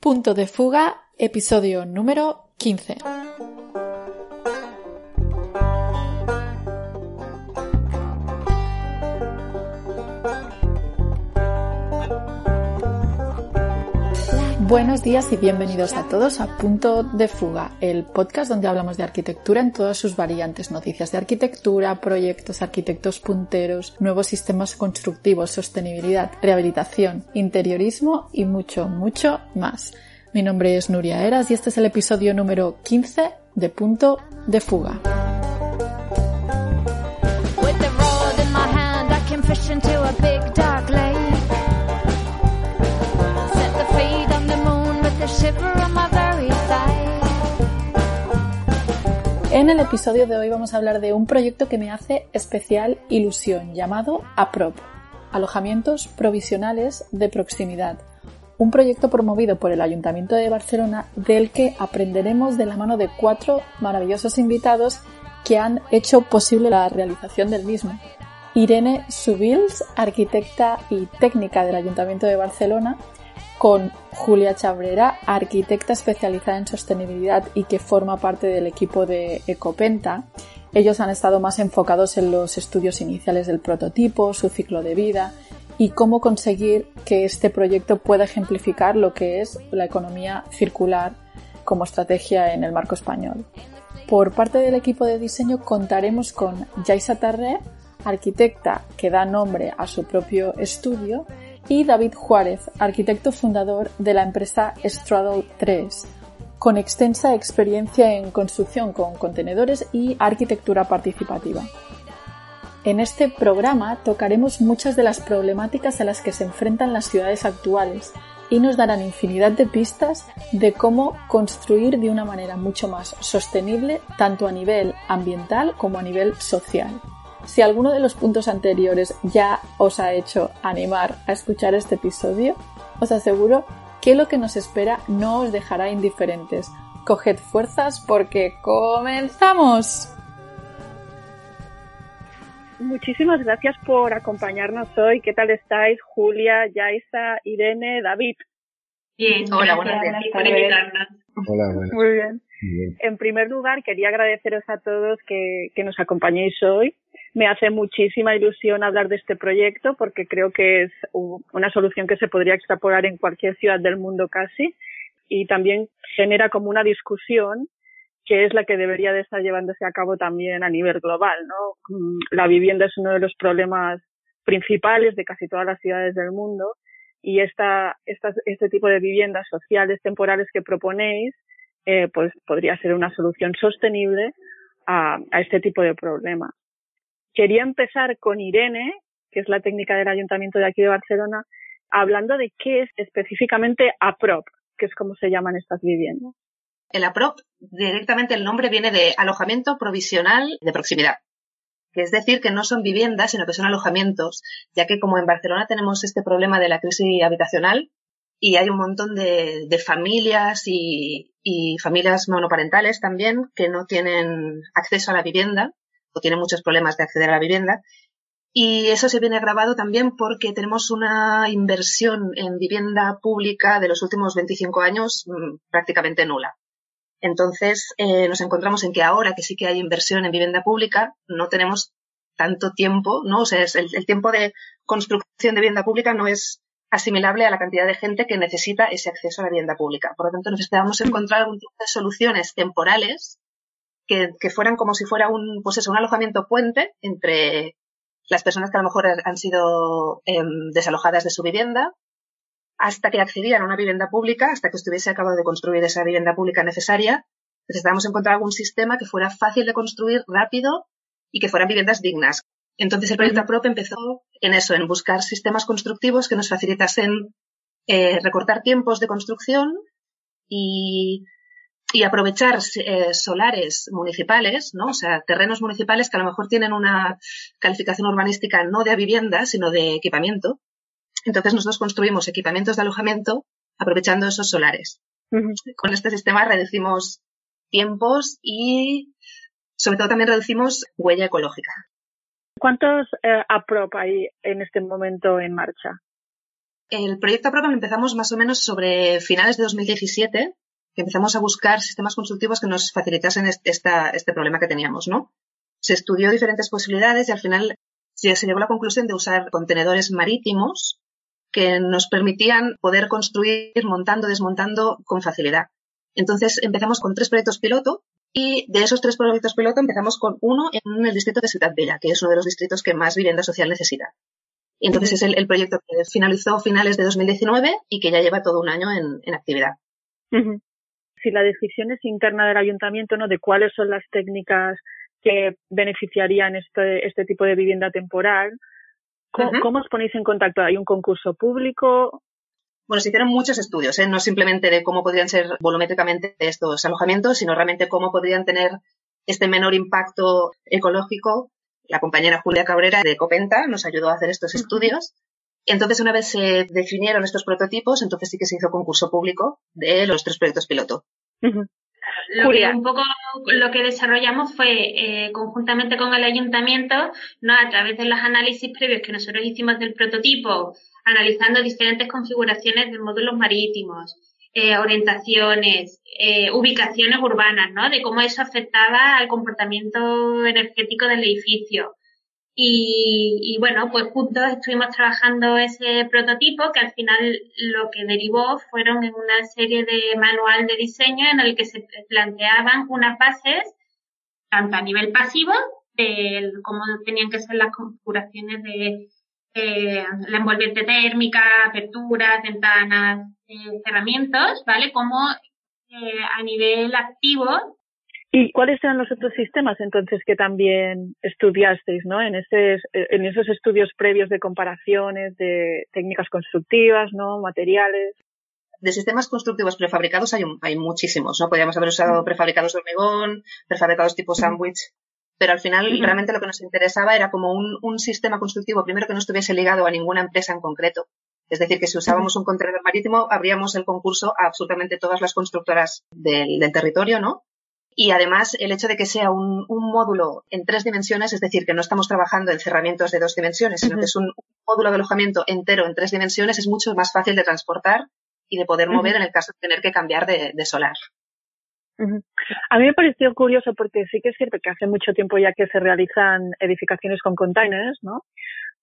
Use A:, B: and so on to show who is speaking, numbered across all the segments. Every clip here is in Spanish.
A: Punto de fuga, episodio número 15. Buenos días y bienvenidos a todos a Punto de Fuga, el podcast donde hablamos de arquitectura en todas sus variantes, noticias de arquitectura, proyectos, arquitectos punteros, nuevos sistemas constructivos, sostenibilidad, rehabilitación, interiorismo y mucho, mucho más. Mi nombre es Nuria Eras y este es el episodio número 15 de Punto de Fuga. En el episodio de hoy vamos a hablar de un proyecto que me hace especial ilusión llamado APROP, Alojamientos Provisionales de Proximidad, un proyecto promovido por el Ayuntamiento de Barcelona del que aprenderemos de la mano de cuatro maravillosos invitados que han hecho posible la realización del mismo. Irene Subils, arquitecta y técnica del Ayuntamiento de Barcelona, con Julia Chabrera, arquitecta especializada en sostenibilidad y que forma parte del equipo de Ecopenta. Ellos han estado más enfocados en los estudios iniciales del prototipo, su ciclo de vida y cómo conseguir que este proyecto pueda ejemplificar lo que es la economía circular como estrategia en el marco español. Por parte del equipo de diseño contaremos con Jaisa Tarré, arquitecta que da nombre a su propio estudio y David Juárez, arquitecto fundador de la empresa Straddle 3, con extensa experiencia en construcción con contenedores y arquitectura participativa. En este programa tocaremos muchas de las problemáticas a las que se enfrentan las ciudades actuales y nos darán infinidad de pistas de cómo construir de una manera mucho más sostenible tanto a nivel ambiental como a nivel social. Si alguno de los puntos anteriores ya os ha hecho animar a escuchar este episodio, os aseguro que lo que nos espera no os dejará indiferentes. Coged fuerzas porque comenzamos.
B: Muchísimas gracias por acompañarnos hoy. ¿Qué tal estáis? Julia, Yaisa, Irene, David.
C: Bien, hola, buenas
D: días. Hola,
B: Muy bien. En primer lugar, quería agradeceros a todos que, que nos acompañéis hoy me hace muchísima ilusión hablar de este proyecto porque creo que es una solución que se podría extrapolar en cualquier ciudad del mundo casi y también genera como una discusión que es la que debería de estar llevándose a cabo también a nivel global, ¿no? Mm, la vivienda es uno de los problemas principales de casi todas las ciudades del mundo y esta, esta este tipo de viviendas sociales temporales que proponéis eh, pues podría ser una solución sostenible a, a este tipo de problemas. Quería empezar con Irene, que es la técnica del Ayuntamiento de aquí de Barcelona, hablando de qué es específicamente APROP, que es como se llaman estas viviendas.
C: El APROP, directamente el nombre viene de alojamiento provisional de proximidad, que es decir, que no son viviendas, sino que son alojamientos, ya que como en Barcelona tenemos este problema de la crisis habitacional y hay un montón de, familias y, y familias monoparentales también que no tienen acceso a la vivienda o tiene muchos problemas de acceder a la vivienda. Y eso se viene agravado también porque tenemos una inversión en vivienda pública de los últimos 25 años mm, prácticamente nula. Entonces, eh, nos encontramos en que ahora que sí que hay inversión en vivienda pública, no tenemos tanto tiempo, ¿no? O sea, el, el tiempo de construcción de vivienda pública no es asimilable a la cantidad de gente que necesita ese acceso a la vivienda pública. Por lo tanto, necesitamos encontrar algún tipo de soluciones temporales que, fueran como si fuera un, pues eso, un alojamiento puente entre las personas que a lo mejor han sido em, desalojadas de su vivienda hasta que accedían a una vivienda pública, hasta que estuviese acabado de construir esa vivienda pública necesaria, necesitábamos encontrar algún sistema que fuera fácil de construir, rápido y que fueran viviendas dignas. Entonces el proyecto APROP empezó en eso, en buscar sistemas constructivos que nos facilitasen eh, recortar tiempos de construcción y y aprovechar eh, solares municipales, ¿no? O sea, terrenos municipales que a lo mejor tienen una calificación urbanística no de vivienda, sino de equipamiento. Entonces nosotros construimos equipamientos de alojamiento aprovechando esos solares. Con este sistema reducimos tiempos y sobre todo también reducimos huella ecológica.
B: ¿Cuántos eh, APROP hay en este momento en marcha?
C: El proyecto PROPA lo empezamos más o menos sobre finales de 2017, empezamos a buscar sistemas consultivos que nos facilitasen este problema que teníamos, ¿no? Se estudió diferentes posibilidades y al final se llegó a la conclusión de usar contenedores marítimos que nos permitían poder construir montando, desmontando con facilidad. Entonces empezamos con tres proyectos piloto y de esos tres proyectos piloto empezamos con uno en el distrito de Ciudad Bella, que es uno de los distritos que más vivienda social necesita. Y entonces es el, proyecto que finalizó a finales de 2019 y que ya lleva todo un año en, actividad.
B: Si la decisión es interna del ayuntamiento, ¿no? De cuáles son las técnicas que beneficiarían este, este tipo de vivienda temporal, ¿cómo, os ponéis en contacto? ¿Hay un concurso público?
C: Bueno, se hicieron muchos estudios, ¿eh? no simplemente de cómo podrían ser volumétricamente estos alojamientos, sino realmente cómo podrían tener este menor impacto ecológico la compañera Julia Cabrera de Copenta nos ayudó a hacer estos estudios. Entonces, una vez se definieron estos prototipos, entonces sí que se hizo concurso público de los tres proyectos piloto.
E: Lo que un poco lo que desarrollamos fue eh, conjuntamente con el ayuntamiento, ¿no? a través de los análisis previos que nosotros hicimos del prototipo, analizando diferentes configuraciones de módulos marítimos, eh, orientaciones, eh, ubicaciones urbanas, ¿no? De cómo eso afectaba al comportamiento energético del edificio. Y, bueno, pues juntos estuvimos trabajando ese prototipo que al final lo que derivó fueron en una serie de manual de diseño en el que se planteaban unas bases, tanto a nivel pasivo, de cómo tenían que ser las configuraciones de la envolvente térmica, aperturas, ventanas, eh, cerramientos, ¿vale? Como eh, a nivel activo.
B: ¿Y cuáles eran los otros sistemas entonces que también estudiasteis, ¿no? En, ese, en esos estudios previos de comparaciones de técnicas constructivas, ¿no? Materiales.
C: De sistemas constructivos prefabricados hay, hay muchísimos, ¿no? Podríamos haber usado prefabricados de hormigón, prefabricados tipo sándwich, pero al final realmente lo que nos interesaba era como un, un, sistema constructivo, primero que no estuviese ligado a ninguna empresa en concreto. Es decir, que si usábamos un contenedor marítimo, abríamos el concurso a absolutamente todas las constructoras del, del territorio, ¿no? Y además, el hecho de que sea un, un, módulo en tres dimensiones, es decir, que no estamos trabajando en cerramientos de dos dimensiones, sino que es un módulo de alojamiento entero en tres dimensiones, es mucho más fácil de transportar y de poder mover en el caso de tener que cambiar de, de solar.
B: A mí me pareció curioso porque sí que es cierto que hace mucho tiempo ya que se realizan edificaciones con containers, ¿no?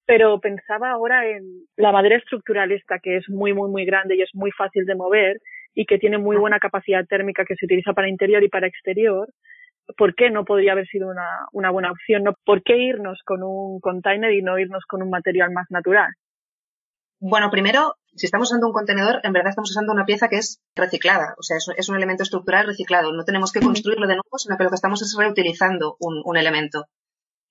B: Pero pensaba ahora en la madera estructural esta que es muy, muy, muy grande y es muy fácil de mover y que tiene muy buena capacidad térmica que se utiliza para interior y para exterior. ¿Por qué no podría haber sido una, una buena opción? ¿No? ¿Por qué irnos con un container y no irnos con un material más natural?
C: Bueno, primero, si estamos usando un contenedor, en verdad estamos usando una pieza que es reciclada, o sea, es, un elemento estructural reciclado. No tenemos que construirlo de nuevo, sino que lo que estamos es reutilizando un, elemento.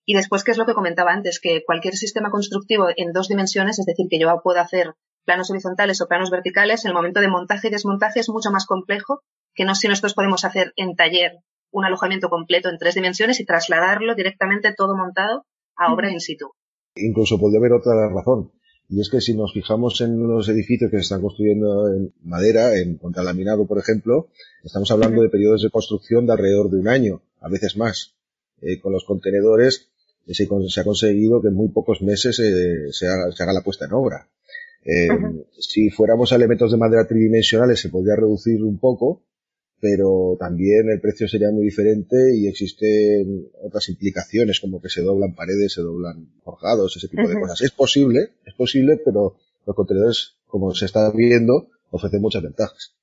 C: Y después, ¿qué es lo que comentaba antes? Que cualquier sistema constructivo en dos dimensiones, es decir, que yo puedo hacer planos horizontales o planos verticales, el momento de montaje y desmontaje es mucho más complejo que no si nosotros podemos hacer en taller un alojamiento completo en tres dimensiones y trasladarlo directamente todo montado a obra in situ.
D: Incluso podría haber otra razón. Y es que si nos fijamos en los edificios que se están construyendo en madera, en contralaminado, por ejemplo, estamos hablando de periodos de construcción de alrededor de un año, a veces más. Eh, con los contenedores eh, se, ha conseguido que en muy pocos meses eh, se, haga, la puesta en obra. Si fuéramos a elementos de madera tridimensionales se podría reducir un poco, pero también el precio sería muy diferente y existen otras implicaciones como que se doblan paredes, se doblan forjados, ese tipo de cosas. Es posible, es posible, pero los contenedores, como se está viendo, ofrecen muchas ventajas.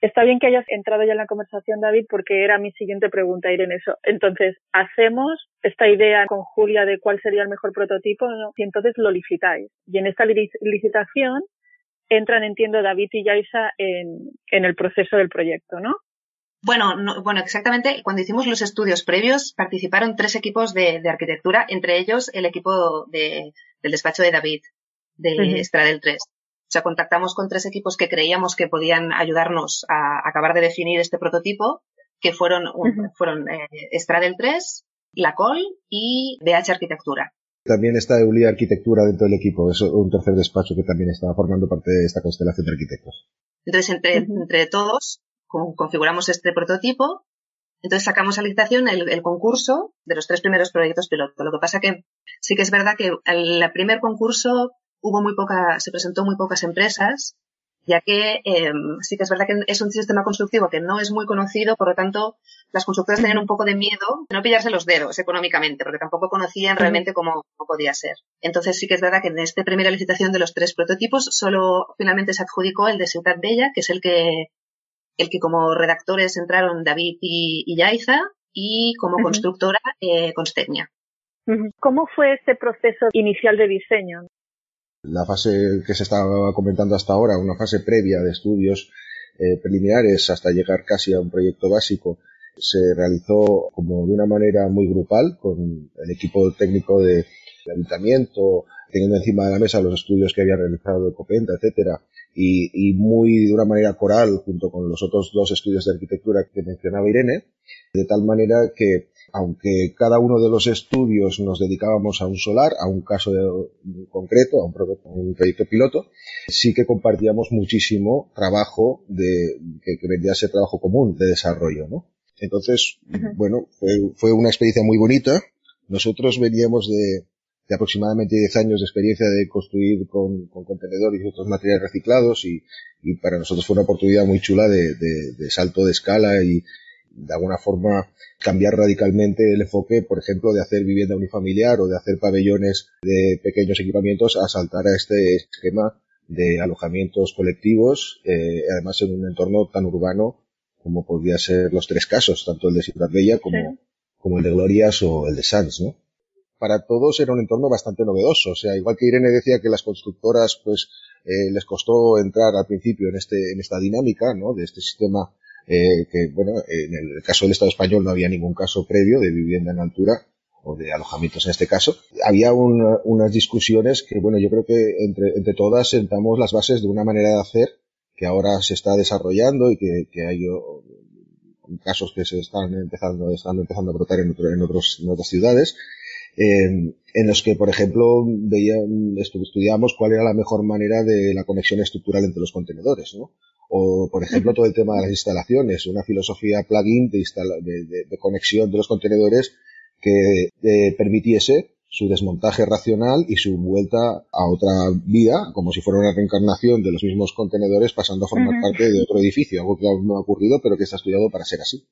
B: Está bien que hayas entrado ya en la conversación, David, porque era mi siguiente pregunta ir en eso. Entonces, hacemos esta idea con Julia de cuál sería el mejor prototipo y entonces lo licitáis. Y en esta licitación entran, entiendo, David y Yaisa en, en el proceso del proyecto, ¿no?
C: Bueno, bueno, exactamente. Cuando hicimos los estudios previos, participaron tres equipos de, arquitectura, entre ellos el equipo del despacho de David, de Estradel 3. Sea, contactamos con tres equipos que creíamos que podían ayudarnos a acabar de definir este prototipo, que fueron, fueron eh, Estradel 3, La Col y BH Arquitectura.
D: También está Euli Arquitectura dentro del equipo, es un tercer despacho que también está formando parte de esta constelación de arquitectos.
C: Entonces, entre, entre todos, configuramos este prototipo, entonces sacamos a licitación el, concurso de los tres primeros proyectos piloto. Lo que pasa que sí que es verdad que el primer concurso hubo muy poca, se presentó muy pocas empresas, ya que eh, sí que es verdad que es un sistema constructivo que no es muy conocido, por lo tanto, las constructoras tenían un poco de miedo de no pillarse los dedos económicamente, porque tampoco conocían realmente cómo, podía ser. Entonces sí que es verdad que en esta primera licitación de los tres prototipos solo finalmente se adjudicó el de Ciudad Bella, que es el que, el que como redactores entraron David y, Yaiza, y como constructora eh, Constenia.
B: ¿Cómo fue este proceso inicial de diseño?
D: La fase que se estaba comentando hasta ahora, una fase previa de estudios eh, preliminares hasta llegar casi a un proyecto básico, se realizó como de una manera muy grupal con el equipo técnico de, ayuntamiento, teniendo encima de la mesa los estudios que había realizado Copenta, etcétera, y, y, muy de una manera coral junto con los otros dos estudios de arquitectura que mencionaba Irene, de tal manera que aunque cada uno de los estudios nos dedicábamos a un solar, a un caso concreto, a un, proyecto piloto, sí que compartíamos muchísimo trabajo de, que, vendría a ser trabajo común de desarrollo, ¿no? Entonces, bueno, fue, una experiencia muy bonita. Nosotros veníamos de, aproximadamente 10 años de experiencia de construir con, contenedores y otros materiales reciclados y, para nosotros fue una oportunidad muy chula de, de salto de escala y de alguna forma cambiar radicalmente el enfoque, por ejemplo, de hacer vivienda unifamiliar o de hacer pabellones de pequeños equipamientos a saltar a este esquema de alojamientos colectivos, eh, además en un entorno tan urbano como podría ser los tres casos, tanto el de Ciudad Bella como, como el de Glorias o el de Sanz, ¿no? Para todos era un entorno bastante novedoso, o sea, igual que Irene decía que las constructoras, pues, eh, les costó entrar al principio en este, en esta dinámica, ¿no? De este sistema eh, que, bueno, en el caso del Estado español no había ningún caso previo de vivienda en altura o de alojamientos en este caso. Había unas discusiones que, bueno, yo creo que entre, entre todas sentamos las bases de una manera de hacer que ahora se está desarrollando y que, que hay casos que se están empezando, están empezando a brotar en, en, otros, en otras ciudades, eh, en los que, por ejemplo, veía, estudiamos cuál era la mejor manera de la conexión estructural entre los contenedores, ¿no? O, por ejemplo, todo el tema de las instalaciones, una filosofía plugin de, de, de, conexión de los contenedores que eh, permitiese su desmontaje racional y su vuelta a otra vida, como si fuera una reencarnación de los mismos contenedores pasando a formar parte de otro edificio, algo que aún no ha ocurrido, pero que está estudiado para ser así.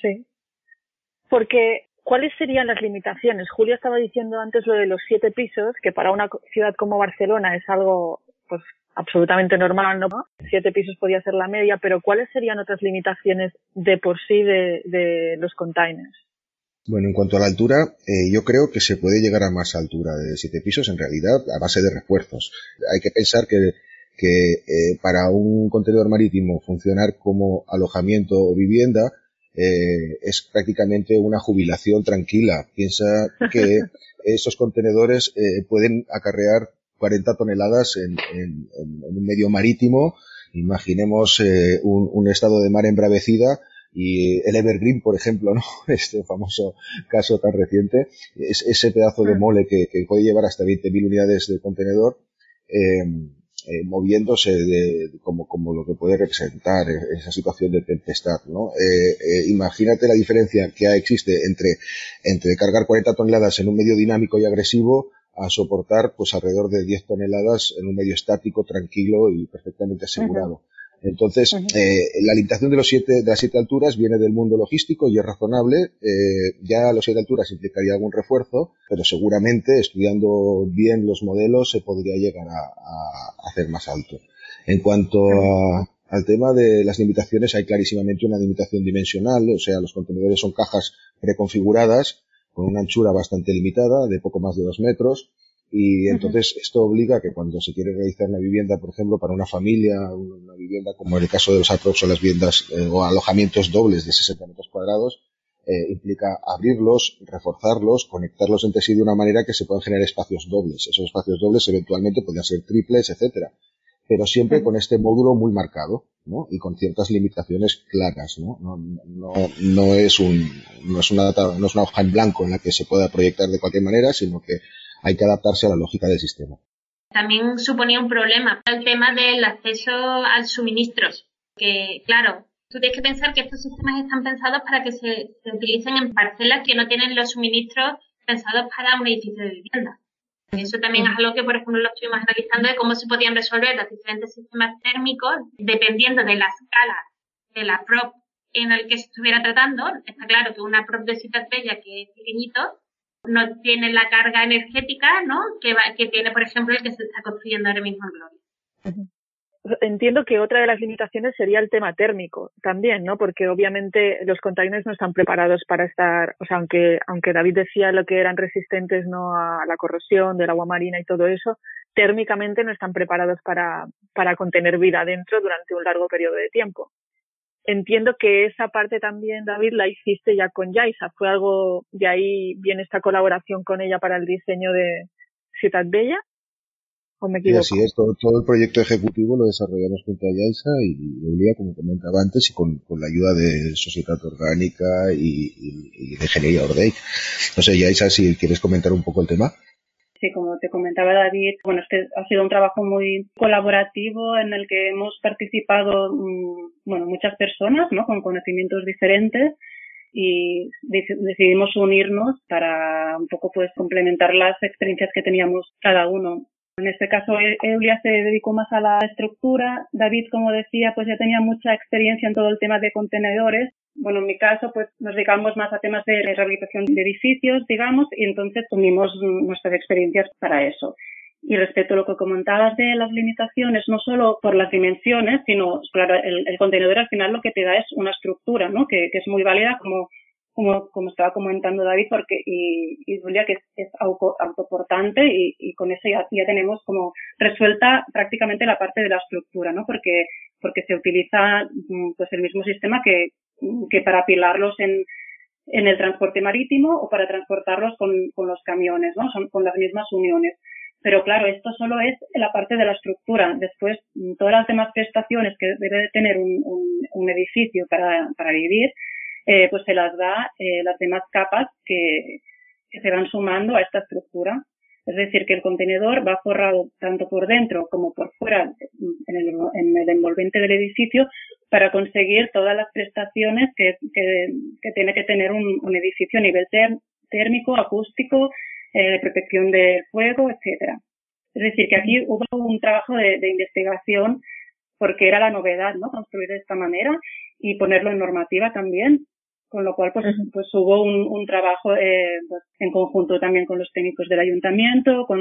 B: Sí. Porque, ¿cuáles serían las limitaciones? Julia estaba diciendo antes lo de los siete pisos, que para una ciudad como Barcelona es algo, pues, absolutamente normal, ¿no? Siete pisos podía ser la media, pero ¿cuáles serían otras limitaciones de por sí de, de los containers?
D: Bueno, en cuanto a la altura, eh, yo creo que se puede llegar a más altura de siete pisos, en realidad, a base de refuerzos. Hay que pensar que, que eh, para un contenedor marítimo funcionar como alojamiento o vivienda eh, es prácticamente una jubilación tranquila. Piensa que esos contenedores eh, pueden acarrear 40 toneladas en, en, en, un medio marítimo. Imaginemos eh, un, un, estado de mar embravecida y el Evergreen, por ejemplo, ¿no? Este famoso caso tan reciente, es ese pedazo de mm. mole que, que puede llevar hasta 20.000 unidades de contenedor, eh, eh, moviéndose de, como, como lo que puede representar esa situación de tempestad, ¿no? Eh, eh, imagínate la diferencia que existe entre, entre cargar 40 toneladas en un medio dinámico y agresivo a soportar pues alrededor de 10 toneladas en un medio estático, tranquilo y perfectamente asegurado. Entonces, eh, la limitación de los siete, de las siete alturas viene del mundo logístico y es razonable. Eh, ya a las siete alturas implicaría algún refuerzo, pero seguramente estudiando bien los modelos se podría llegar a, a hacer más alto. En cuanto a, al tema de las limitaciones, hay clarísimamente una limitación dimensional, o sea, los contenedores son cajas preconfiguradas con una anchura bastante limitada, de poco más de dos metros, y entonces esto obliga a que cuando se quiere realizar una vivienda, por ejemplo, para una familia, una vivienda como en el caso de los aprox o las viviendas eh, o alojamientos dobles de 60 metros cuadrados, eh, implica abrirlos, reforzarlos, conectarlos entre sí de una manera que se puedan generar espacios dobles. Esos espacios dobles eventualmente podrían ser triples, etcétera, pero siempre con este módulo muy marcado, ¿no? Y con ciertas limitaciones claras, ¿no? No, no, no es un, no es una, no es una hoja en blanco en la que se pueda proyectar de cualquier manera, sino que hay que adaptarse a la lógica del sistema.
E: También suponía un problema el tema del acceso al suministros, que claro, tú tienes que pensar que estos sistemas están pensados para que se, utilicen en parcelas que no tienen los suministros pensados para un edificio de vivienda. Eso también es algo que, por ejemplo, lo estuvimos analizando de cómo se podían resolver los diferentes sistemas térmicos dependiendo de la escala de la prop en el que se estuviera tratando. Está claro que una prop de citas bella que es pequeñito no tiene la carga energética ¿no? que, que tiene, por ejemplo, el que se está construyendo ahora mismo en Gloria
B: entiendo que otra de las limitaciones sería el tema térmico también, ¿no? Porque obviamente los containers no están preparados para estar, o sea, aunque, aunque David decía lo que eran resistentes, ¿no? A la corrosión del agua marina y todo eso, térmicamente no están preparados para, para contener vida dentro durante un largo periodo de tiempo. Entiendo que esa parte también, David, la hiciste ya con Yaisa. Fue algo, de ahí viene esta colaboración con ella para el diseño de Ciudad Bella. ¿O me equivoco?
D: Y así es, todo, el proyecto ejecutivo lo desarrollamos junto a Yaisa y Eulia, como comentaba antes, y con, la ayuda de Sociedad Orgánica y, de Ingeniería Ordei. No sé, Yaisa, si quieres comentar un poco el tema.
F: Sí, como te comentaba David, bueno, este ha sido un trabajo muy colaborativo en el que hemos participado, mm, bueno, muchas personas, ¿no? Con conocimientos diferentes y decidimos unirnos para un poco pues complementar las experiencias que teníamos cada uno. En este caso, e-, Eulia se dedicó más a la estructura. David, como decía, pues ya tenía mucha experiencia en todo el tema de contenedores. Bueno, en mi caso, pues nos dedicamos más a temas de rehabilitación de edificios, digamos, y entonces unimos nuestras experiencias para eso. Y respecto a lo que comentabas de las limitaciones, no solo por las dimensiones, sino, claro, el, contenedor al final lo que te da es una estructura, ¿no? Que es muy válida como como, como estaba comentando David, porque, y, y Julia, que es, autoportante y, y, con eso ya, ya tenemos como resuelta prácticamente la parte de la estructura, ¿no? Porque, porque se utiliza mm, pues el mismo sistema que, que para apilarlos en, en el transporte marítimo o para transportarlos con, con los camiones, ¿no? Son con las mismas uniones. Pero claro, esto solo es la parte de la estructura. Después, todas las demás prestaciones que debe de tener un, un, un edificio para, para vivir, eh, pues se las da eh, las demás capas que, se van sumando a esta estructura. Es decir, que el contenedor va forrado tanto por dentro como por fuera en el, en el envolvente del edificio para conseguir todas las prestaciones que, que, tiene que tener un, edificio a nivel térmico, acústico, eh, protección del fuego, etcétera. Es decir, que aquí hubo un trabajo de investigación porque era la novedad, ¿no? Construir de esta manera y ponerlo en normativa también con lo cual pues, pues hubo un, un trabajo eh, pues, en conjunto también con los técnicos del ayuntamiento, con,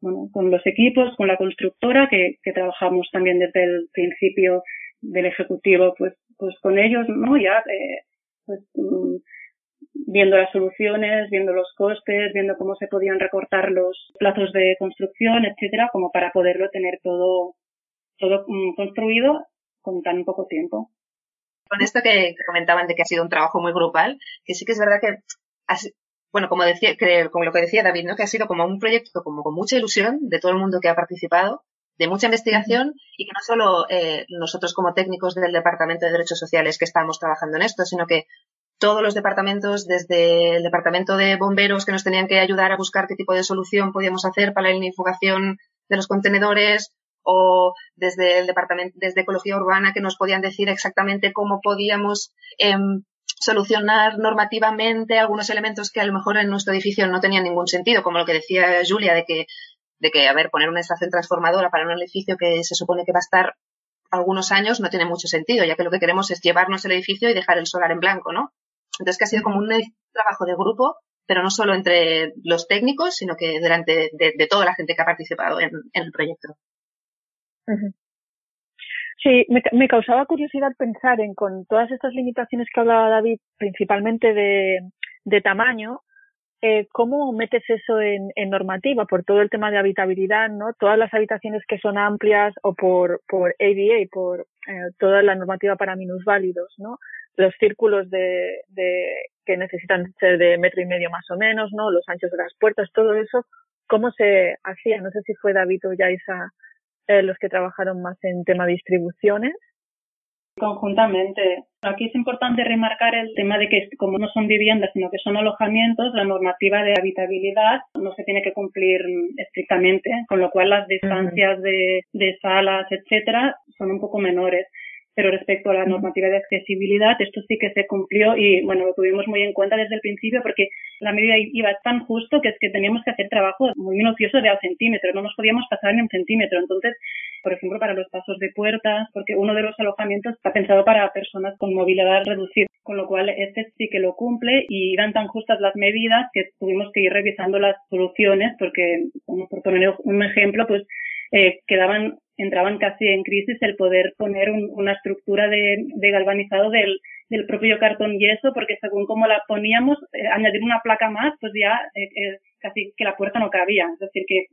F: bueno, con los equipos, con la constructora, que, que trabajamos también desde el principio del ejecutivo pues, pues con ellos, ¿no? Ya, eh, pues, mm, viendo las soluciones, viendo los costes, viendo cómo se podían recortar los plazos de construcción, etcétera, como para poderlo tener todo, todo mm, construido con tan poco tiempo
C: con esto que, comentaban de que ha sido un trabajo muy grupal, que sí que es verdad que, bueno, como decía, como lo que decía David, ¿no? Que ha sido como un proyecto como con mucha ilusión de todo el mundo que ha participado, de mucha investigación y que no solo eh, nosotros como técnicos del Departamento de Derechos Sociales que estamos trabajando en esto, sino que todos los departamentos, desde el departamento de bomberos que nos tenían que ayudar a buscar qué tipo de solución podíamos hacer para la infugación de los contenedores, o desde el departamento, desde ecología urbana que nos podían decir exactamente cómo podíamos em, solucionar normativamente algunos elementos que a lo mejor en nuestro edificio no tenían ningún sentido, como lo que decía Julia de que, de que, a ver, poner una estación transformadora para un edificio que se supone que va a estar algunos años no tiene mucho sentido, ya que lo que queremos es llevarnos el edificio y dejar el solar en blanco, ¿no? Entonces que ha sido como un trabajo de grupo, pero no solo entre los técnicos, sino que durante de, toda la gente que ha participado en el proyecto.
B: Sí, me, causaba curiosidad pensar en con todas estas limitaciones que hablaba David, principalmente de, tamaño, eh, ¿cómo metes eso en, normativa? Por todo el tema de habitabilidad, ¿no? Todas las habitaciones que son amplias o por, por ADA, por eh, toda la normativa para minusválidos, ¿no? Los círculos de, de, que necesitan ser de metro y medio más o menos, ¿no? Los anchos de las puertas, todo eso, ¿cómo se hacía? No sé si fue David o Yaisa eh, los que trabajaron más en tema de distribuciones.
F: Conjuntamente. Aquí es importante remarcar el tema de que como no son viviendas, sino que son alojamientos, la normativa de habitabilidad no se tiene que cumplir estrictamente, con lo cual las distancias de, de salas, etcétera, son un poco menores. Pero respecto a la normativa de accesibilidad, esto sí que se cumplió y, bueno, lo tuvimos muy en cuenta desde el principio porque la medida iba tan justo que es que teníamos que hacer trabajo muy minucioso de al centímetro, no nos podíamos pasar ni un centímetro. Entonces, por ejemplo, para los pasos de puertas, porque uno de los alojamientos está pensado para personas con movilidad reducida, con lo cual este sí que lo cumple y dan tan justas las medidas que tuvimos que ir revisando las soluciones porque, como por poner un ejemplo, pues eh, quedaban entraban casi en crisis el poder poner una estructura de, galvanizado del, propio cartón yeso, porque según cómo la poníamos, eh, añadir una placa más, pues ya eh, eh, casi que la puerta no cabía. Es decir, que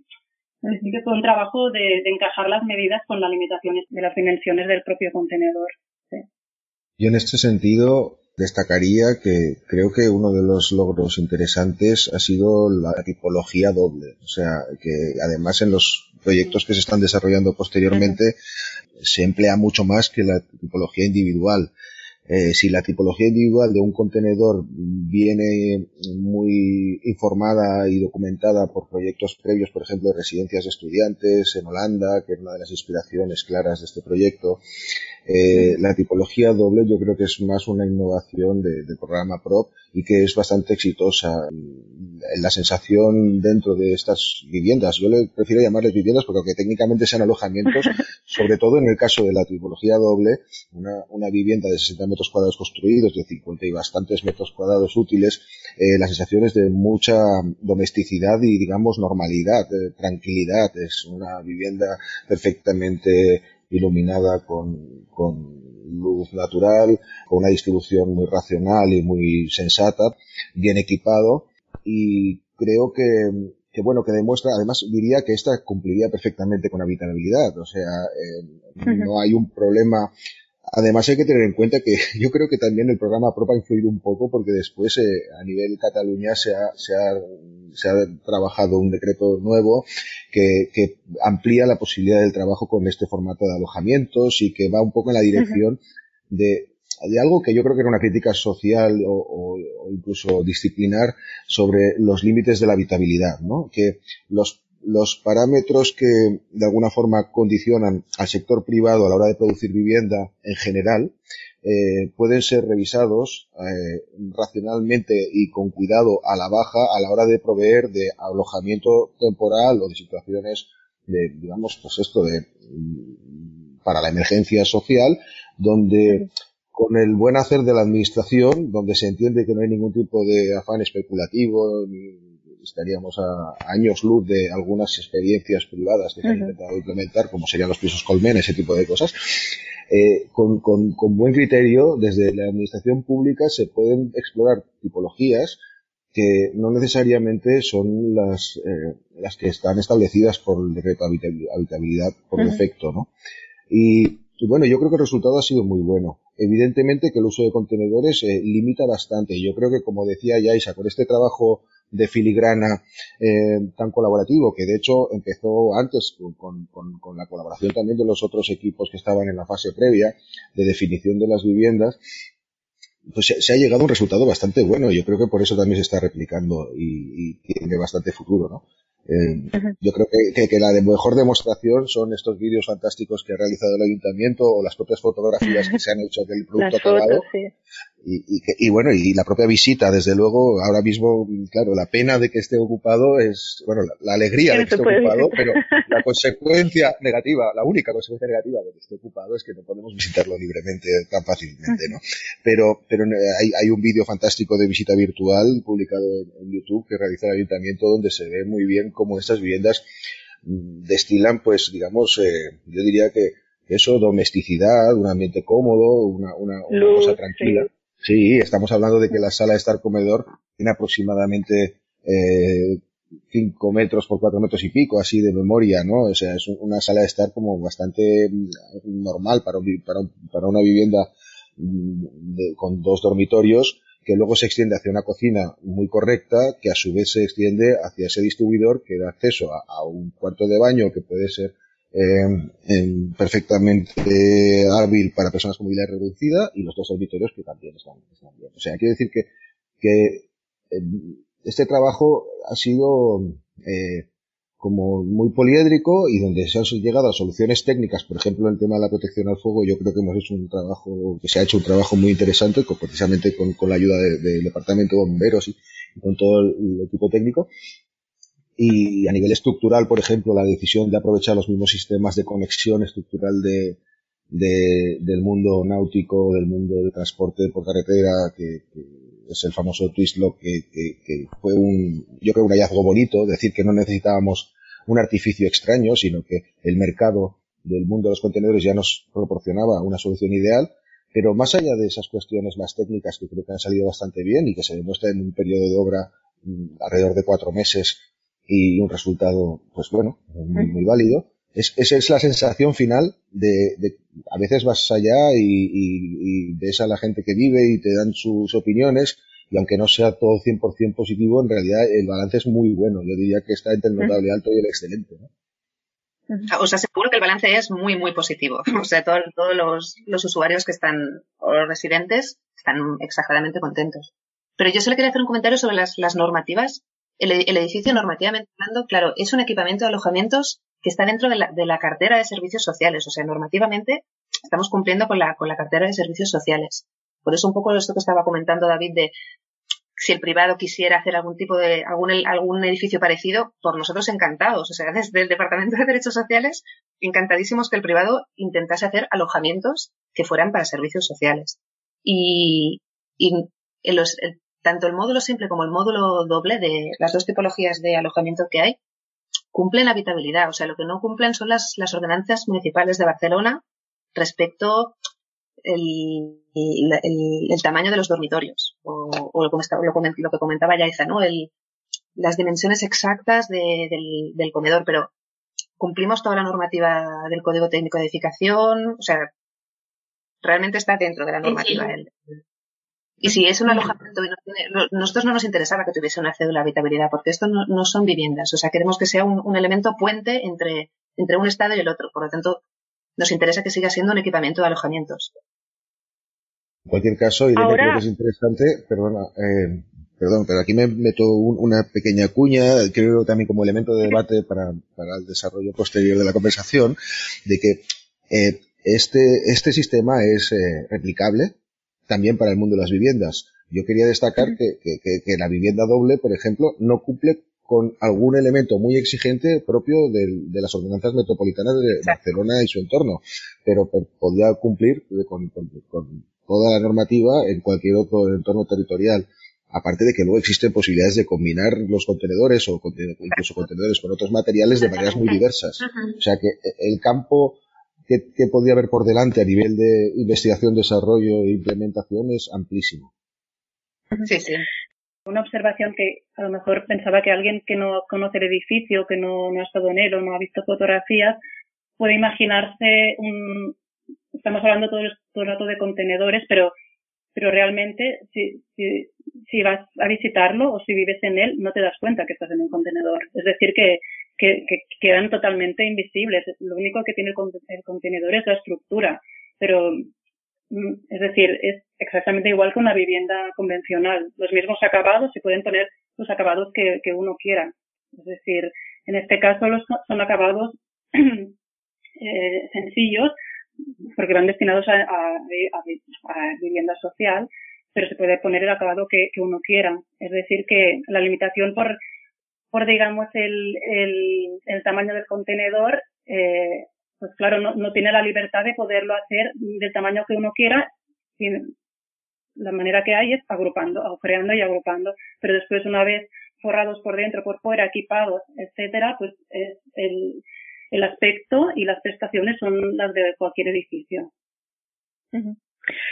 F: sí que fue un trabajo de, encajar las medidas con las limitaciones de las dimensiones del propio contenedor.
D: Yo en este sentido destacaría que creo que uno de los logros interesantes ha sido la tipología doble. O sea, que además en los proyectos que se están desarrollando posteriormente se emplea mucho más que la tipología individual. Eh, si la tipología individual de un contenedor viene muy informada y documentada por proyectos previos, por ejemplo, de residencias de estudiantes en Holanda, que es una de las inspiraciones claras de este proyecto, eh, la tipología doble yo creo que es más una innovación del programa PROP y que es bastante exitosa. La sensación dentro de estas viviendas, yo le prefiero llamarles viviendas porque aunque técnicamente sean alojamientos, sobre todo en el caso de la tipología doble, una, una vivienda de 60 metros cuadrados construidos, de 50 y bastantes metros cuadrados útiles, eh, la sensación es de mucha domesticidad y digamos normalidad, eh, tranquilidad. Es una vivienda perfectamente iluminada con, con luz natural, con una distribución muy racional y muy sensata, bien equipado. Y creo que, que bueno, que demuestra, además diría que esta cumpliría perfectamente con habitabilidad, o sea, eh, no hay un problema Además hay que tener en cuenta que yo creo que también el programa PROP ha influido un poco porque después eh, a nivel Cataluña se ha, se, ha, se ha trabajado un decreto nuevo que, que, amplía la posibilidad del trabajo con este formato de alojamientos y que va un poco en la dirección de, de algo que yo creo que era una crítica social o, o, o incluso disciplinar sobre los límites de la habitabilidad, ¿no? Que los los parámetros que de alguna forma condicionan al sector privado a la hora de producir vivienda en general eh, pueden ser revisados eh, racionalmente y con cuidado a la baja a la hora de proveer de alojamiento temporal o de situaciones de digamos pues esto de mm, para la emergencia social donde con el buen hacer de la administración donde se entiende que no hay ningún tipo de afán especulativo ni estaríamos a años luz de algunas experiencias privadas que se han intentado implementar, como serían los pisos colmen, ese tipo de cosas. Eh, con, con, con, buen criterio, desde la administración pública se pueden explorar tipologías que no necesariamente son las, eh, las que están establecidas por el decreto de habitabilidad por defecto, ¿no? Y, y, bueno, yo creo que el resultado ha sido muy bueno. Evidentemente que el uso de contenedores eh, limita bastante. Yo creo que, como decía Yaisa, con este trabajo de filigrana eh, tan colaborativo, que de hecho empezó antes con, con, con, la colaboración también de los otros equipos que estaban en la fase previa de definición de las viviendas, pues se, se ha llegado a un resultado bastante bueno. Yo creo que por eso también se está replicando y, y tiene bastante futuro, ¿no? Eh, yo creo que, que, la de mejor demostración son estos vídeos fantásticos que ha realizado el ayuntamiento o las propias fotografías que se han hecho del producto acabado. Y, y, y, bueno, y la propia visita, desde luego, ahora mismo, claro, la pena de que esté ocupado es, bueno, la, alegría de que esté ocupado, pero la consecuencia negativa, la única consecuencia negativa de que esté ocupado es que no podemos visitarlo libremente tan fácilmente, ¿no? Pero, pero hay, hay un vídeo fantástico de visita virtual publicado en, en YouTube que realiza el ayuntamiento donde se ve muy bien cómo estas viviendas mm, destilan, pues, digamos, eh, yo diría que eso, domesticidad, un ambiente cómodo, una, una, una cosa tranquila. Sí. Estamos hablando de que la sala de estar comedor tiene aproximadamente eh, 5 metros por 4 metros y pico, así de memoria, ¿no? O sea, es una sala de estar como bastante mm, normal para, para, para una vivienda mm, de, con dos dormitorios que luego se extiende hacia una cocina muy correcta, que a su vez se extiende hacia ese distribuidor que da acceso a un cuarto de baño que puede ser eh, perfectamente hábil para personas con movilidad reducida y los dos auditorios que también están, bien. O sea, quiero decir que, que eh, este trabajo ha sido eh, como muy poliédrico y donde se han llegado a soluciones técnicas, por ejemplo, el tema de la protección al fuego, yo creo que hemos hecho un trabajo, que se ha hecho un trabajo muy interesante, precisamente con, la ayuda del Departamento de Bomberos y, con todo el, equipo técnico. Y a nivel estructural, por ejemplo, la decisión de aprovechar los mismos sistemas de conexión estructural de, del mundo náutico, del mundo de transporte por carretera, que, es el famoso twist lock, que, que, fue un, yo creo un hallazgo bonito, decir que no necesitábamos un artificio extraño, sino que el mercado del mundo de los contenedores ya nos proporcionaba una solución ideal, pero más allá de esas cuestiones más técnicas que creo que han salido bastante bien y que se demuestra en un periodo de obra mm, alrededor de cuatro meses y un resultado, pues bueno, muy válido, es, esa es la sensación final de, de a veces vas allá y, y, ves a la gente que vive y te dan sus opiniones y aunque no sea todo 100% positivo, en realidad el balance es muy bueno. Yo diría que está entre el notable alto y el excelente. ¿no?
C: Os aseguro que el balance es muy, muy positivo. O sea, todos los, los usuarios que están, o los residentes, están exageradamente contentos. Pero yo solo quería hacer un comentario sobre las, las normativas. El, edificio, normativamente hablando, claro, es un equipamiento de alojamientos que está dentro de la, de la cartera de servicios sociales. O sea, normativamente estamos cumpliendo con la, con la cartera de servicios sociales. Por eso un poco esto que estaba comentando David de si el privado quisiera hacer algún tipo de, algún, algún edificio parecido, por nosotros encantados. O sea, desde el Departamento de Derechos Sociales, encantadísimos que el privado intentase hacer alojamientos que fueran para servicios sociales. Y, y los, tanto el módulo simple como el módulo doble de las dos tipologías de alojamiento que hay cumplen habitabilidad. O sea, lo que no cumplen son las, las ordenanzas municipales de Barcelona respecto el, el, tamaño de los dormitorios o, o lo, lo, que comentaba Yaiza, ¿no? El, las dimensiones exactas de, del, del, comedor, pero cumplimos toda la normativa del Código Técnico de Edificación, o sea, realmente está dentro de la normativa. Y si es un alojamiento y no tiene, nosotros no nos interesaba que tuviese una cédula de habitabilidad, porque esto no, no son viviendas. O sea, queremos que sea un, un, elemento puente entre, entre un estado y el otro. Por lo tanto, nos interesa que siga siendo un equipamiento de alojamientos.
D: En cualquier caso, Irene, Ahora... creo que es interesante, perdona, eh, perdón, pero aquí me meto un, una pequeña cuña, creo también como elemento de debate para, para el desarrollo posterior de la conversación, de que eh, este, este sistema es eh, replicable, también para el mundo de las viviendas. Yo quería destacar que, que, que, la vivienda doble, por ejemplo, no cumple con algún elemento muy exigente propio de, de las ordenanzas metropolitanas de Barcelona y su entorno, pero, podría cumplir con, con, con, toda la normativa en cualquier otro entorno territorial. Aparte de que luego existen posibilidades de combinar los contenedores o incluso contenedores con otros materiales de maneras muy diversas. O sea que el campo que, podría haber por delante a nivel de investigación, desarrollo e implementación es amplísimo.
F: Sí, sí. Una observación que a lo mejor pensaba que alguien que no conoce el edificio, que no, no ha estado en él o no ha visto fotografías, puede imaginarse un, estamos hablando todo todo el rato de contenedores, pero, pero realmente si, si, si vas a visitarlo o si vives en él, no te das cuenta que estás en un contenedor. Es decir, que que, quedan totalmente invisibles. Lo único que tiene el, contenedor es la estructura, pero mm, es decir, es exactamente igual que una vivienda convencional. Los mismos acabados, se pueden poner los acabados que, uno quiera. Es decir, en este caso los, son acabados eh, sencillos porque van destinados a, vivienda social, pero se puede poner el acabado que, que uno quiera. Es decir, que la limitación por por digamos el, el, el tamaño del contenedor, eh, pues claro, no, no tiene la libertad de poderlo hacer del tamaño que uno quiera. La manera que hay es agrupando, agujereando y agrupando, pero después una vez forrados por dentro, por fuera, equipados, etcétera, pues es el, el aspecto y las prestaciones son las de cualquier edificio.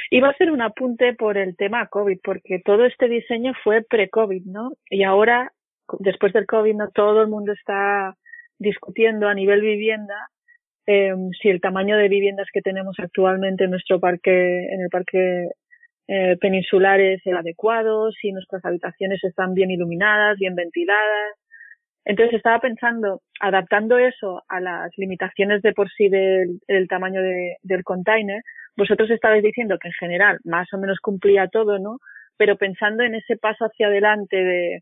A: Iba a hacer un apunte por el tema COVID, porque todo este diseño fue pre-COVID, ¿no? Y ahora después del COVID no todo el mundo está discutiendo a nivel vivienda eh, si el tamaño de viviendas que tenemos actualmente en nuestro parque, en el parque eh, peninsular es el adecuado, si nuestras habitaciones están bien iluminadas, bien ventiladas. Entonces estaba pensando, adaptando eso a las limitaciones de por sí del, tamaño de, del container, vosotros estabais diciendo que en general más o menos cumplía todo, ¿no? Pero pensando en ese paso hacia adelante de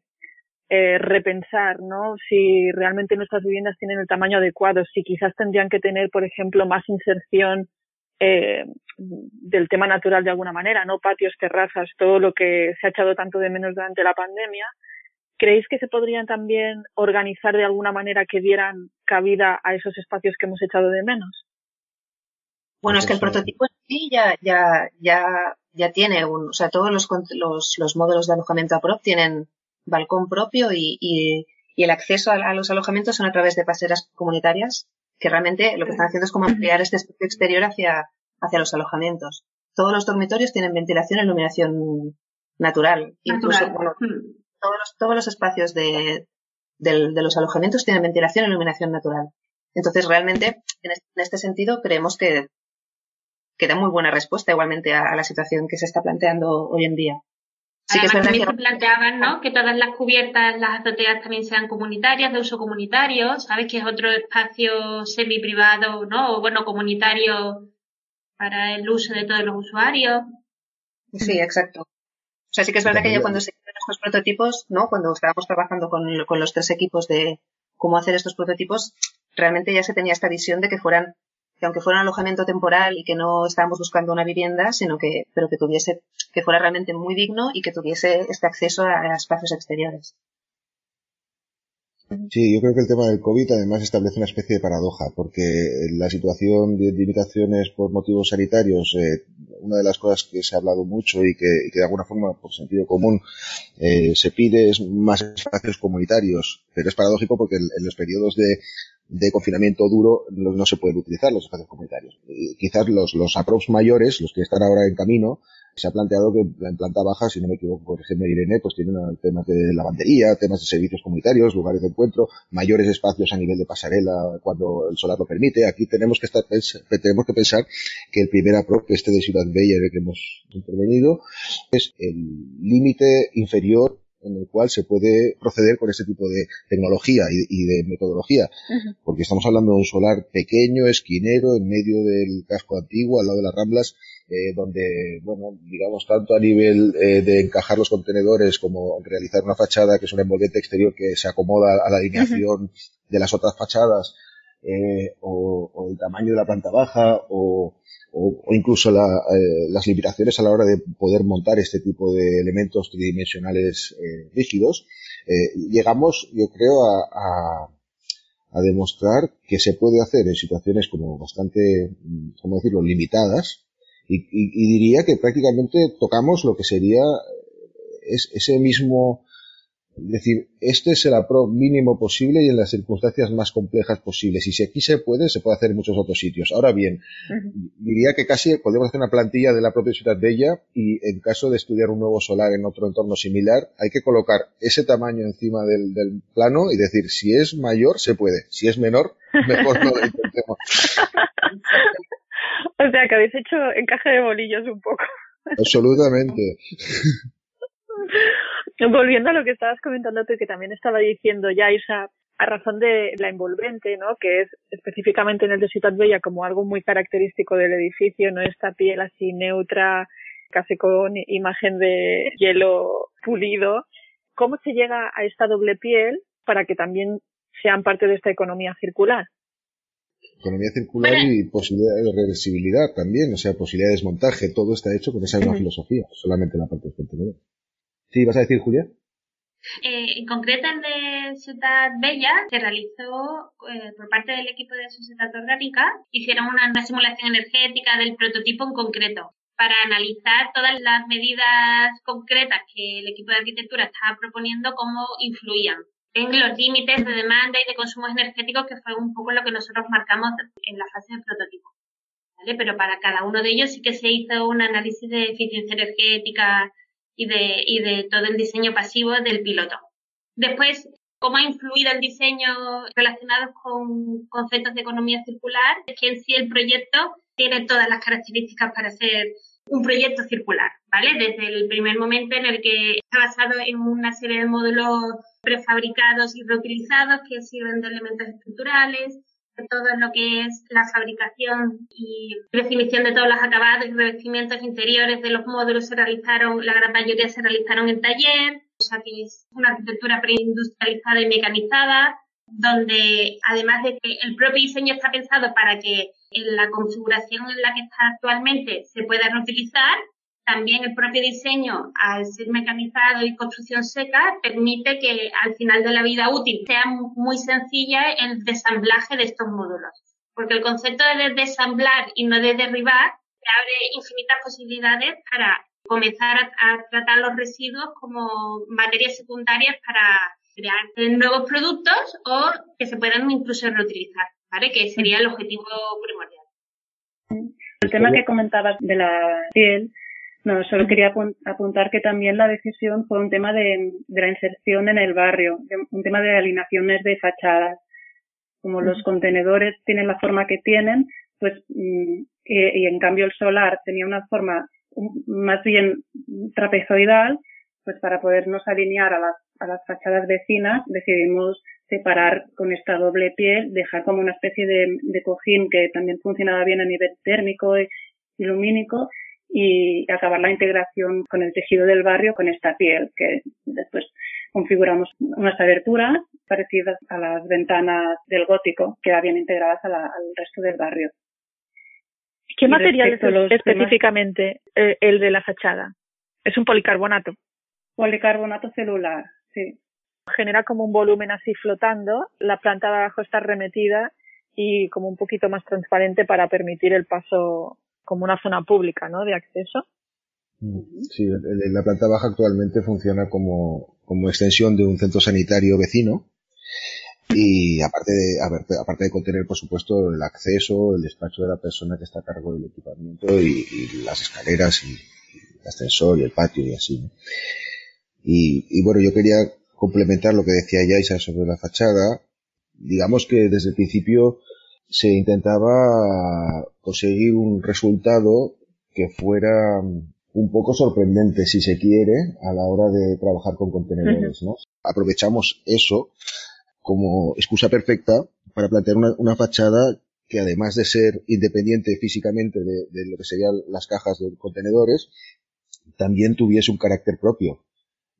B: eh, repensar, ¿no? Si realmente nuestras viviendas tienen el tamaño adecuado, si quizás tendrían que tener, por ejemplo, más inserción eh, del tema natural de alguna manera, ¿no? Patios, terrazas, todo lo que se ha echado tanto de menos durante la pandemia. ¿Creéis que se podrían también organizar de alguna manera que dieran cabida a esos espacios que hemos echado de menos?
C: Bueno, es que el prototipo en sí ya, ya, ya, ya tiene un, o sea, todos los, los, los módulos de alojamiento APROP tienen balcón propio y, y, y el acceso a, a, los alojamientos son a través de paseras comunitarias que realmente lo que están haciendo es como ampliar este espacio exterior hacia, hacia los alojamientos. Todos los dormitorios tienen ventilación e iluminación natural. Incluso, bueno, todos, los, todos los espacios de, de, de, los alojamientos tienen ventilación e iluminación natural. Entonces, realmente, en este, en este sentido, creemos que, que da muy buena respuesta igualmente a, a la situación que se está planteando hoy en día.
E: Sí Además, también se planteaban ¿no? que todas las cubiertas, las azoteas también sean comunitarias, de uso comunitario, ¿sabes? Que es otro espacio semi-privado, ¿no? O bueno, comunitario para el uso de todos los usuarios.
C: Sí, exacto. O sea, sí que es verdad que yo cuando se hicieron estos prototipos, ¿no? Cuando estábamos trabajando con, con los tres equipos de cómo hacer estos prototipos, realmente ya se tenía esta visión de que fueran que aunque fuera un alojamiento temporal y que no estábamos buscando una vivienda, sino que, pero que tuviese, que fuera realmente muy digno y que tuviese este acceso a, a espacios exteriores.
D: Sí, yo creo que el tema del COVID además establece una especie de paradoja, porque la situación de limitaciones por motivos sanitarios, eh, una de las cosas que se ha hablado mucho y que, y que de alguna forma, por sentido común, eh, se pide es más espacios comunitarios, pero es paradójico porque en, en los periodos de, de confinamiento duro no, se pueden utilizar los espacios comunitarios. Y quizás los, los aprops mayores, los que están ahora en camino, se ha planteado que en planta baja, si no me equivoco, por ejemplo, Irene, pues tienen temas de lavandería, temas de servicios comunitarios, lugares de encuentro, mayores espacios a nivel de pasarela cuando el solar lo permite. Aquí tenemos que estar, tenemos que pensar que el primer APROP, este de Ciudad Bella en el que hemos intervenido, es el límite inferior en el cual se puede proceder con este tipo de tecnología y, y de metodología. Uh -huh. Porque estamos hablando de un solar pequeño, esquinero, en medio del casco antiguo, al lado de las ramblas, eh, donde, bueno, digamos, tanto a nivel eh, de encajar los contenedores como realizar una fachada que es un envolvente exterior que se acomoda a la alineación uh -huh. de las otras fachadas, eh, o, o, el tamaño de la planta baja, o, o, o incluso la, eh, las limitaciones a la hora de poder montar este tipo de elementos tridimensionales eh, rígidos, eh, llegamos, yo creo, a, a, a, demostrar que se puede hacer en situaciones como bastante, ¿cómo decirlo?, limitadas, y, y, y diría que prácticamente tocamos lo que sería es, ese mismo es decir, este es el apro mínimo posible y en las circunstancias más complejas posibles. Y si aquí se puede, se puede hacer en muchos otros sitios. Ahora bien, uh -huh. diría que casi podemos hacer una plantilla de la propia ciudad bella y en caso de estudiar un nuevo solar en otro entorno similar, hay que colocar ese tamaño encima del, del plano y decir, si es mayor, se puede. Si es menor, mejor no lo intentemos.
B: o sea, que habéis hecho encaje de bolillos un poco.
D: Absolutamente.
B: Volviendo a lo que estabas comentando tú, que también estaba diciendo ya Isa, a razón de la envolvente, ¿no? Que es específicamente en el de Ciudad Bella como algo muy característico del edificio, ¿no? Esta piel así neutra, casi con imagen de hielo pulido. ¿Cómo se llega a esta doble piel para que también sean parte de esta economía circular?
D: Economía circular y posibilidad de reversibilidad también, o sea, posibilidad de desmontaje, todo está hecho con esa misma uh -huh. filosofía, solamente la parte del contenedor. Sí, ¿vas a decir, Julia?
E: Eh, en concreto, el de Ciudad Bella se realizó eh, por parte del equipo de Sociedad Orgánica. Hicieron una, simulación energética del prototipo en concreto para analizar todas las medidas concretas que el equipo de arquitectura estaba proponiendo, cómo influían en los límites de demanda y de consumos energéticos, que fue un poco lo que nosotros marcamos en la fase de prototipo. ¿Vale? Pero para cada uno de ellos sí que se hizo un análisis de eficiencia energética, y de, y de todo el diseño pasivo del piloto. Después, cómo ha influido el diseño relacionado con conceptos de economía circular, es que en sí el proyecto tiene todas las características para ser un proyecto circular, ¿vale? Desde el primer momento en el que está basado en una serie de módulos prefabricados y reutilizados que sirven de elementos estructurales, todo lo que es la fabricación y definición de todos los acabados y revestimientos interiores de los módulos se realizaron, la gran mayoría se realizaron en taller, cosa que es una arquitectura preindustrializada y mecanizada, donde además de que el propio diseño está pensado para que en la configuración en la que está actualmente se pueda reutilizar, también el propio diseño, al ser mecanizado y construcción seca, permite que al final de la vida útil sea muy sencilla el desamblaje de estos módulos. Porque el concepto de desamblar y no de derribar abre infinitas posibilidades para comenzar a, tratar los residuos como materias secundarias para crear nuevos productos o que se puedan incluso reutilizar, ¿vale? Que sería el objetivo primordial.
F: El tema que comentabas de la piel no, solo quería apuntar que también la decisión fue un tema de, la inserción en el barrio, un tema de alineaciones de fachadas. Como los contenedores tienen la forma que tienen, pues, mm, y, en cambio el solar tenía una forma más bien trapezoidal, pues para podernos alinear a las, a las fachadas vecinas decidimos separar con esta doble piel, dejar como una especie de, de cojín que también funcionaba bien a nivel térmico y lumínico y acabar la integración con el tejido del barrio con esta piel que después configuramos unas aberturas parecidas a las ventanas del gótico que habían integradas al resto del barrio.
A: ¿Qué material es específicamente eh, el de la fachada? Es un policarbonato.
F: Policarbonato celular, sí.
A: Genera como un volumen así flotando, la planta de abajo está remetida y como un poquito más transparente para permitir el paso como una zona pública, ¿no? De acceso.
D: Mm, sí, la planta baja actualmente funciona como, como extensión de un centro sanitario vecino y aparte de, aparte de contener, por supuesto, el acceso, el despacho de la persona que está a cargo del equipamiento y, las escaleras y, el ascensor y el patio y así. Y, y, bueno, yo quería complementar lo que decía Yaisa sobre la fachada. Digamos que desde el principio se intentaba conseguir un resultado que fuera un poco sorprendente, si se quiere, a la hora de trabajar con contenedores, ¿no? Aprovechamos eso como excusa perfecta para plantear una, fachada que además de ser independiente físicamente de, de, lo que serían las cajas de contenedores, también tuviese un carácter propio.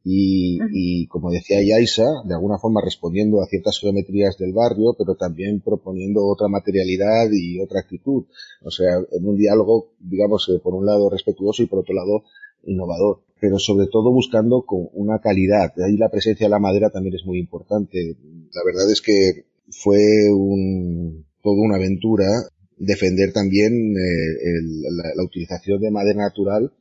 D: Y, y, como decía Yaisa, de alguna forma respondiendo a ciertas geometrías del barrio, pero también proponiendo otra materialidad y otra actitud. O sea, en un diálogo, digamos, por un lado respetuoso y por otro lado innovador. Pero sobre todo buscando con una calidad. De ahí la presencia de la madera también es muy importante. La verdad es que fue un, toda una aventura defender también eh, el, la, la, utilización de madera natural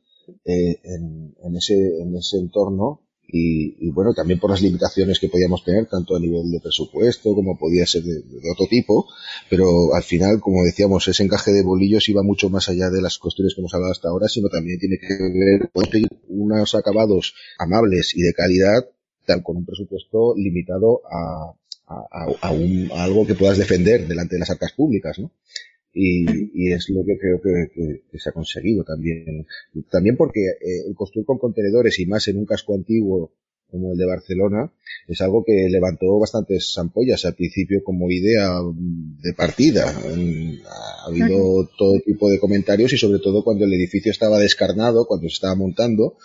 D: eh, en, en, ese, en ese entorno y, bueno, también por las limitaciones que podíamos tener, tanto a nivel de presupuesto como podía ser de, otro tipo, pero al final, como decíamos, ese encaje de bolillos iba mucho más allá de las cuestiones que hemos hablado hasta ahora, sino también tiene que ver con unos acabados amables y de calidad, tal con un presupuesto limitado a, a, un, a algo que puedas defender delante de las arcas públicas, ¿no? Y, es lo que creo que, se ha conseguido también. También porque eh, el construir con contenedores y más en un casco antiguo como el de Barcelona es algo que levantó bastantes ampollas al principio como idea de partida. Ha habido todo tipo de comentarios y sobre todo cuando el edificio estaba descarnado, cuando se estaba montando,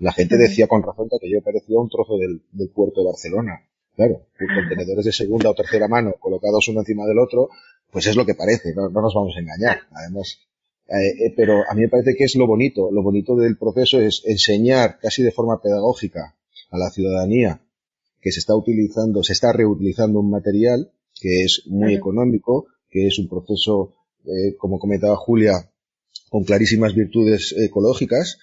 D: la gente decía con razón que yo parecía un trozo del, del puerto de Barcelona. Claro, contenedores de segunda o tercera mano colocados uno encima del otro, pues es lo que parece, no, nos vamos a engañar. Además, eh, eh, pero a mí me parece que es lo bonito. Lo bonito del proceso es enseñar casi de forma pedagógica a la ciudadanía que se está utilizando, se está reutilizando un material que es muy económico, que es un proceso, eh, como comentaba Julia, con clarísimas virtudes ecológicas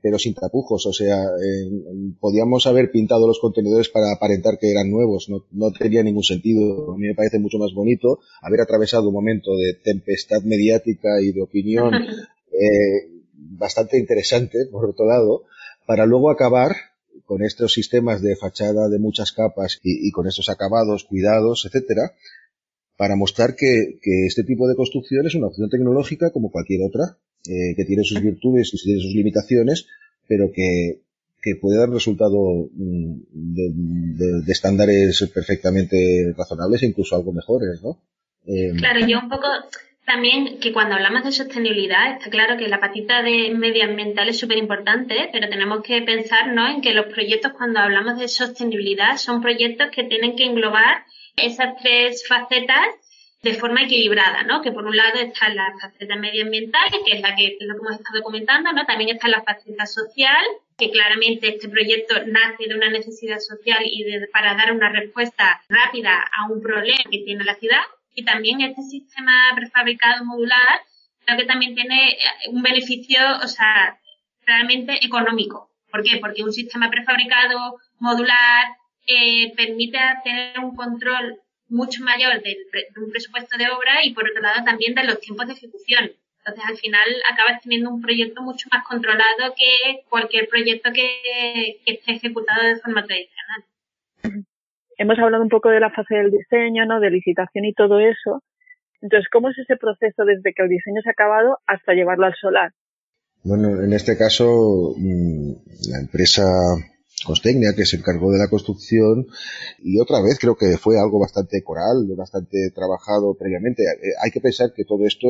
D: pero sin tapujos. O sea, podíamos haber pintado los contenedores para aparentar que eran nuevos. No, no tenía ningún sentido. A mí me parece mucho más bonito haber atravesado un momento de tempestad mediática y de opinión eh, bastante interesante, por otro lado, para luego acabar con estos sistemas de fachada de muchas capas y, y con estos acabados, cuidados, etcétera, para mostrar que, este tipo de construcción es una opción tecnológica como cualquier otra eh, que tiene sus virtudes y tiene sus limitaciones, pero que, puede dar resultado mm, de, de, estándares perfectamente razonables e incluso algo mejores, ¿no?
E: Eh, claro, yo un poco también que cuando hablamos de sostenibilidad, está claro que la patita de medioambiental es súper importante, pero tenemos que pensar en que los proyectos, cuando hablamos de sostenibilidad, son proyectos que tienen que englobar esas tres facetas de forma equilibrada, ¿no? Que por un lado está la faceta medioambiental, que es la que, lo que hemos estado comentando, ¿no? También está la faceta social, que claramente este proyecto nace de una necesidad social y de, para dar una respuesta rápida a un problema que tiene la ciudad. Y también este sistema prefabricado modular creo que también tiene un beneficio, o sea, realmente económico. ¿Por qué? Porque un sistema prefabricado modular eh, permite tener un control mucho mayor de un presupuesto de obra y por otro lado también de los tiempos de ejecución. Entonces al final acabas teniendo un proyecto mucho más controlado que cualquier proyecto que, esté ejecutado de forma tradicional.
B: Hemos hablado un poco de la fase del diseño, ¿no? De licitación y todo eso. Entonces, ¿cómo es ese proceso desde que el diseño se ha acabado hasta llevarlo al solar?
D: Bueno, en este caso, mm, la empresa Costecnia, que se encargó de la construcción, y otra vez creo que fue algo bastante coral, bastante trabajado previamente. Eh, hay que pensar que todo esto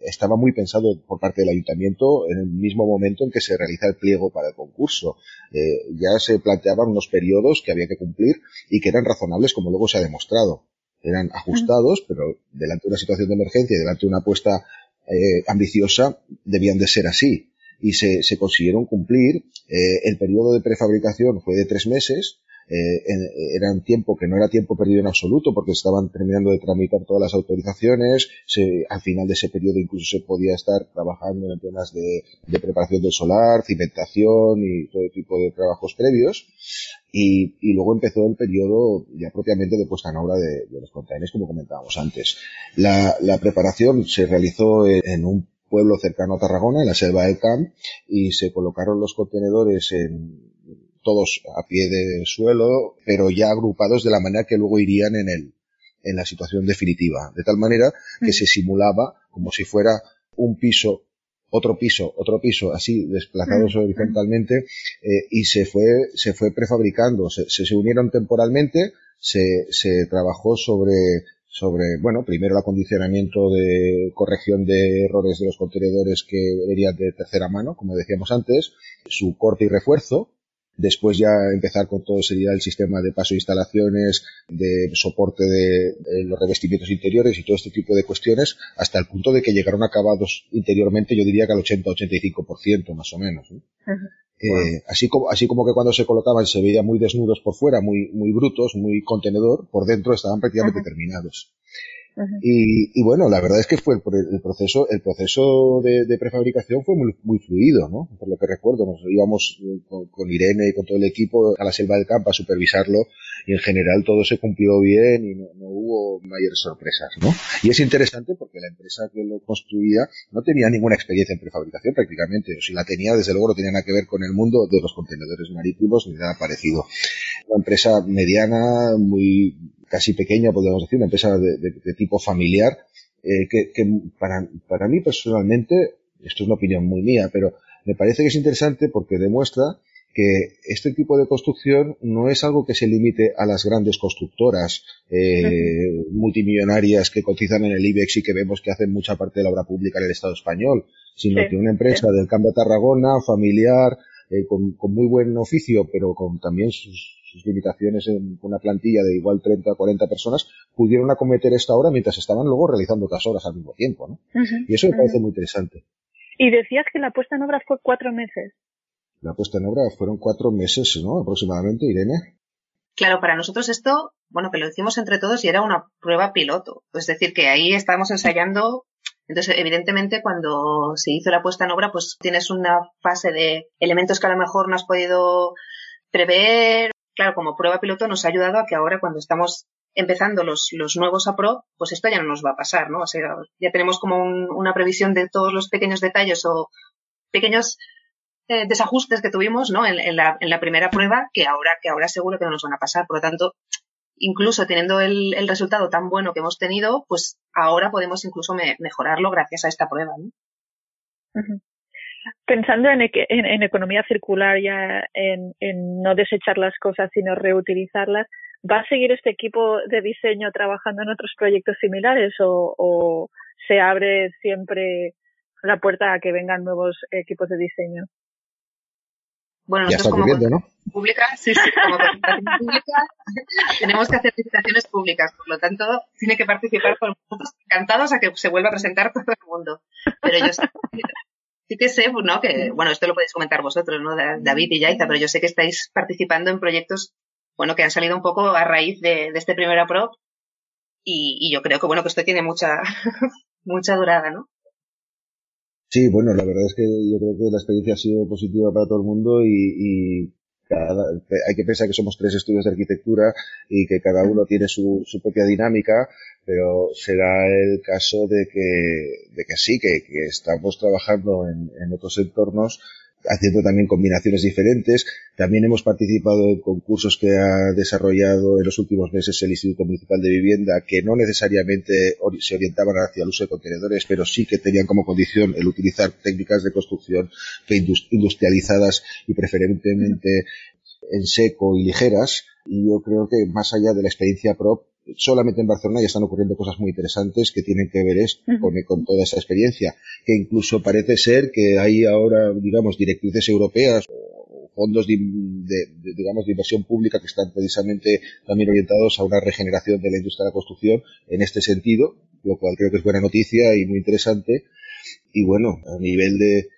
D: estaba muy pensado por parte del ayuntamiento en el mismo momento en que se realiza el pliego para el concurso. Eh, ya se planteaban unos periodos que había que cumplir y que eran razonables como luego se ha demostrado. Eran ajustados, pero delante de una situación de emergencia y delante de una apuesta eh, ambiciosa debían de ser así y se, se consiguieron cumplir. Eh, el periodo de prefabricación fue de tres meses. Eh, era un tiempo que no era tiempo perdido en absoluto porque estaban terminando de tramitar todas las autorizaciones. Se, al final de ese periodo incluso se podía estar trabajando en temas de, de preparación del solar, cimentación y todo tipo de trabajos previos. Y, y, luego empezó el periodo ya propiamente de puesta en obra de, de los contenedores, como comentábamos antes. La, la preparación se realizó en, en un pueblo cercano a Tarragona, en la selva del Camp, y se colocaron los contenedores en todos a pie de suelo, pero ya agrupados de la manera que luego irían en el, en la situación definitiva. De tal manera que se simulaba como si fuera un piso, otro piso, otro piso, así desplazados horizontalmente, eh, y se fue, se fue prefabricando, se, se, se unieron temporalmente, se, se trabajó sobre sobre, bueno, primero el acondicionamiento de corrección de errores de los contenedores que venían de tercera mano, como decíamos antes, su corte y refuerzo, después ya empezar con todo sería el sistema de paso de instalaciones, de soporte de, los revestimientos interiores y todo este tipo de cuestiones, hasta el punto de que llegaron acabados interiormente, yo diría que al 80-85% más o menos. Eh, así, como, así como que cuando se colocaban se veían muy desnudos por fuera, muy, muy brutos, muy contenedor, por dentro estaban prácticamente terminados. Y, y, bueno, la verdad es que fue el, el proceso, el proceso de, de, prefabricación fue muy, muy fluido, ¿no? Por lo que recuerdo, nos íbamos con, con, Irene y con todo el equipo a la selva del campo a supervisarlo y en general todo se cumplió bien y no, no hubo mayores sorpresas, ¿no? Y es interesante porque la empresa que lo construía no tenía ninguna experiencia en prefabricación prácticamente, o si la tenía, desde luego no tenía nada que ver con el mundo de los contenedores marítimos ni nada parecido. Una empresa mediana, muy casi pequeña, podríamos decir, una empresa de, tipo familiar, eh, que, que para, para mí personalmente, esto es una opinión muy mía, pero me parece que es interesante porque demuestra que este tipo de construcción no es algo que se limite a las grandes constructoras eh, multimillonarias que cotizan en el IBEX y que vemos que hacen mucha parte de la obra pública en el Estado español, sino sí, que una empresa sí. del Campo de Tarragona, familiar, eh, con, con, muy buen oficio, pero con también sus, sus limitaciones en una plantilla de igual 30 o 40 personas, pudieron acometer esta obra mientras estaban luego realizando otras obras al mismo tiempo. ¿no? Uh -huh. Y eso me parece uh -huh. muy interesante.
B: Y decías que la puesta en obra fue cuatro meses.
D: La puesta en obra fueron cuatro meses, ¿no? Aproximadamente, Irene.
C: Claro, para nosotros esto, bueno, que lo hicimos entre todos y era una prueba piloto. Es decir, que ahí estábamos ensayando. Entonces, evidentemente, cuando se hizo la puesta en obra, pues tienes una fase de elementos que a lo mejor no has podido prever, claro, como prueba piloto nos ha ayudado a que ahora cuando estamos empezando los, los nuevos APRO, pues esto ya no nos va a pasar, ¿no? O sea, ya tenemos como un, una previsión de todos los pequeños detalles o pequeños eh, desajustes que tuvimos, ¿no? En, la, en la primera prueba que ahora, que ahora seguro que no nos van a pasar. Por lo tanto, incluso teniendo el, resultado tan bueno que hemos tenido, pues ahora podemos incluso me, mejorarlo gracias a esta prueba, ¿no?
B: Pensando en, en, en, economía circular, ya en, en, no desechar las cosas, sino reutilizarlas, ¿va a seguir este equipo de diseño trabajando en otros proyectos similares o, o se abre siempre la puerta a que vengan nuevos equipos de diseño.
C: Bueno, nosotros como ¿no? pública, sí, sí, como pública, tenemos que hacer licitaciones públicas, por lo tanto, tiene que participar con encantados a que se vuelva a presentar todo el mundo. Pero yo sí que sé, ¿no? Que, bueno, esto lo podéis comentar vosotros, ¿no? David y Yaiza, pero yo sé que estáis participando en proyectos, bueno, que han salido un poco a raíz de, este primer APRO y, y yo creo que, bueno, que esto tiene mucha, mucha durada, ¿no?
D: Sí, bueno, la verdad es que yo creo que la experiencia ha sido positiva para todo el mundo y, hay que pensar que somos tres estudios de arquitectura y que cada uno tiene su, propia dinámica, pero será el caso de que, de que sí, que, estamos trabajando en, en otros entornos haciendo también combinaciones diferentes. También hemos participado en concursos que ha desarrollado en los últimos meses el Instituto Municipal de Vivienda, que no necesariamente se orientaban hacia el uso de contenedores, pero sí que tenían como condición el utilizar técnicas de construcción industrializadas y preferentemente en seco y ligeras. Y yo creo que más allá de la experiencia PROP, solamente en Barcelona ya están ocurriendo cosas muy interesantes que tienen que ver esto, con, toda esa experiencia, que incluso parece ser que hay ahora, digamos, directrices europeas o fondos de, digamos, de inversión pública que están precisamente también orientados a una regeneración de la industria de la construcción en este sentido, lo cual creo que es buena noticia y muy interesante. Y bueno, a nivel de,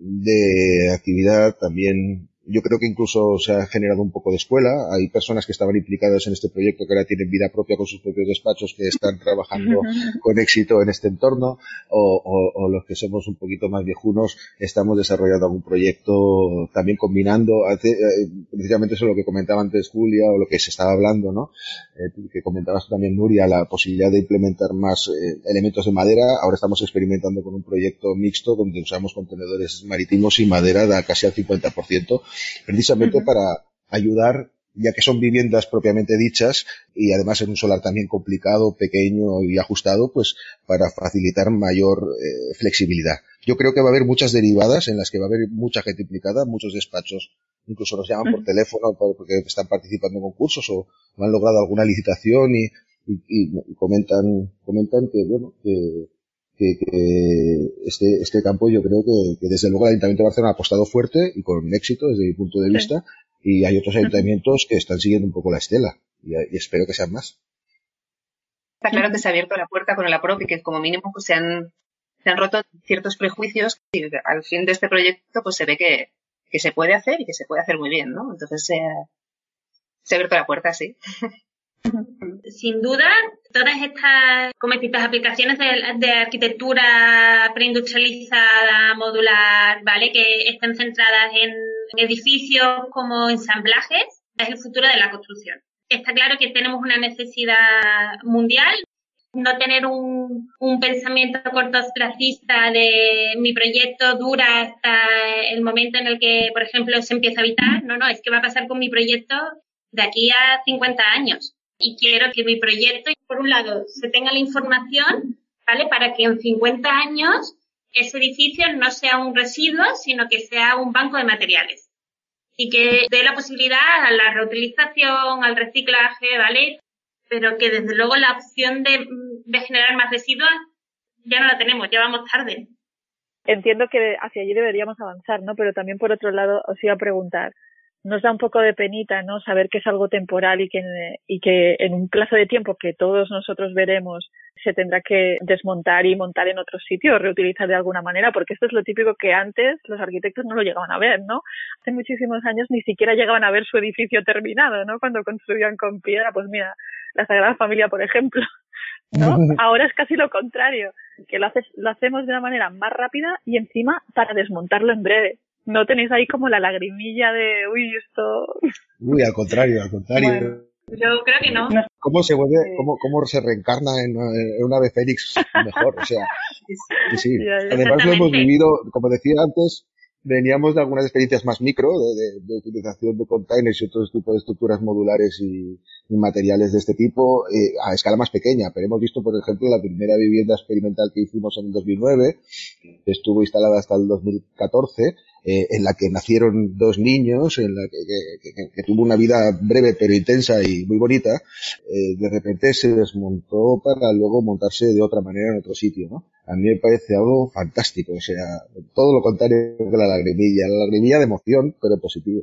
D: de actividad también yo creo que incluso se ha generado un poco de escuela. Hay personas que estaban implicadas en este proyecto que ahora tienen vida propia con sus propios despachos que están trabajando con éxito en este entorno o, los que somos un poquito más viejunos estamos desarrollando algún proyecto también combinando, eh, precisamente eso es lo que comentaba antes Julia o lo que se estaba hablando, ¿no? Eh, que comentabas también Nuria, la posibilidad de implementar más eh, elementos de madera. Ahora estamos experimentando con un proyecto mixto donde usamos contenedores marítimos y madera da casi al 50% precisamente para ayudar ya que son viviendas propiamente dichas y además en un solar también complicado, pequeño y ajustado, pues para facilitar mayor eh, flexibilidad. Yo creo que va a haber muchas derivadas en las que va a haber mucha gente implicada, muchos despachos incluso nos llaman por teléfono porque están participando en concursos o han logrado alguna licitación y, comentan comentan que bueno que que, este, este campo yo creo que, desde luego el Ayuntamiento de Barcelona ha apostado fuerte y con éxito desde mi punto de vista y hay otros ayuntamientos que están siguiendo un poco la estela y, espero que sean más.
C: Está claro que se ha abierto la puerta con el APROP y que como mínimo pues, se, han, se han roto ciertos prejuicios y al fin de este proyecto pues se ve que, que se puede hacer y que se puede hacer muy bien, ¿no? Entonces se ha abierto la puerta, sí.
E: Sin duda, todas estas, como aplicaciones de, arquitectura preindustrializada, modular, ¿vale? Que estén centradas en edificios como ensamblajes, es el futuro de la construcción. Está claro que tenemos una necesidad mundial, no tener un, un pensamiento cortoplacista de mi proyecto dura hasta el momento en el que, por ejemplo, se empieza a habitar. No, no, es que va a pasar con mi proyecto de aquí a 50 años y quiero que mi proyecto, por un lado, se tenga la información, ¿vale? Para que en 50 años ese edificio no sea un residuo, sino que sea un banco de materiales. Y que dé la posibilidad a la reutilización, al reciclaje, ¿vale? Pero que desde luego la opción de, de generar más residuos ya no la tenemos, ya vamos tarde.
B: Entiendo que hacia allí deberíamos avanzar, ¿no? Pero también por otro lado os iba a preguntar, nos da un poco de penita, ¿no? Saber que es algo temporal y que, y que en un plazo de tiempo que todos nosotros veremos se tendrá que desmontar y montar en otro sitio o reutilizar de alguna manera, porque esto es lo típico que antes los arquitectos no lo llegaban a ver, ¿no? Hace muchísimos años ni siquiera llegaban a ver su edificio terminado, ¿no? Cuando construían con piedra, pues mira, la Sagrada Familia, por ejemplo. ¿no? Ahora es casi lo contrario, que lo, haces, lo hacemos de una manera más rápida y encima para desmontarlo en breve no tenéis ahí como la lagrimilla de, uy, esto...
D: Uy, al contrario, al contrario.
E: yo creo que no.
D: ¿Cómo se vuelve, cómo, cómo se reencarna en, una ave fénix mejor? O sea, sí, sí. Además lo hemos vivido, como decía antes, veníamos de algunas experiencias más micro, de, de, utilización de containers y otros tipos de estructuras modulares y materiales de este tipo eh, a escala más pequeña. Pero hemos visto, por ejemplo, la primera vivienda experimental que hicimos en el 2009, que estuvo instalada hasta el 2014, eh, en la que nacieron dos niños, en la que, tuvo una vida breve pero intensa y muy bonita, eh, de repente se desmontó para luego montarse de otra manera en otro sitio, ¿no? A mí me parece algo fantástico, o sea, todo lo contrario que la lagrimilla, la lagrimilla de emoción, pero positivo.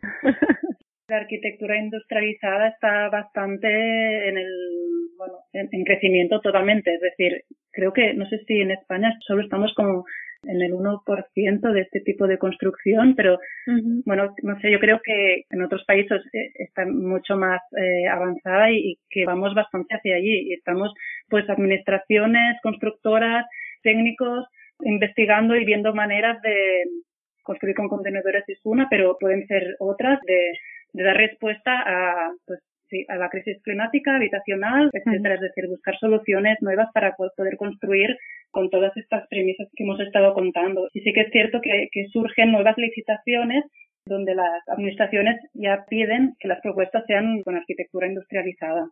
F: La arquitectura industrializada está bastante en el, bueno, en crecimiento totalmente, es decir, creo que, no sé si en España solo estamos como en el 1% de este tipo de construcción, pero bueno, no sé, yo creo que en otros países eh, está mucho más eh, avanzada y, que vamos bastante hacia allí. Y estamos, pues, administraciones, constructoras, técnicos, investigando y viendo maneras de construir con contenedores es una, pero pueden ser otras de, de dar respuesta a, pues, sí, a la crisis climática, habitacional, etcétera. Es decir, buscar soluciones nuevas para poder construir con todas estas premisas que hemos estado contando. Y sí que es cierto que, surgen nuevas licitaciones donde las administraciones ya piden que las propuestas sean con arquitectura industrializada.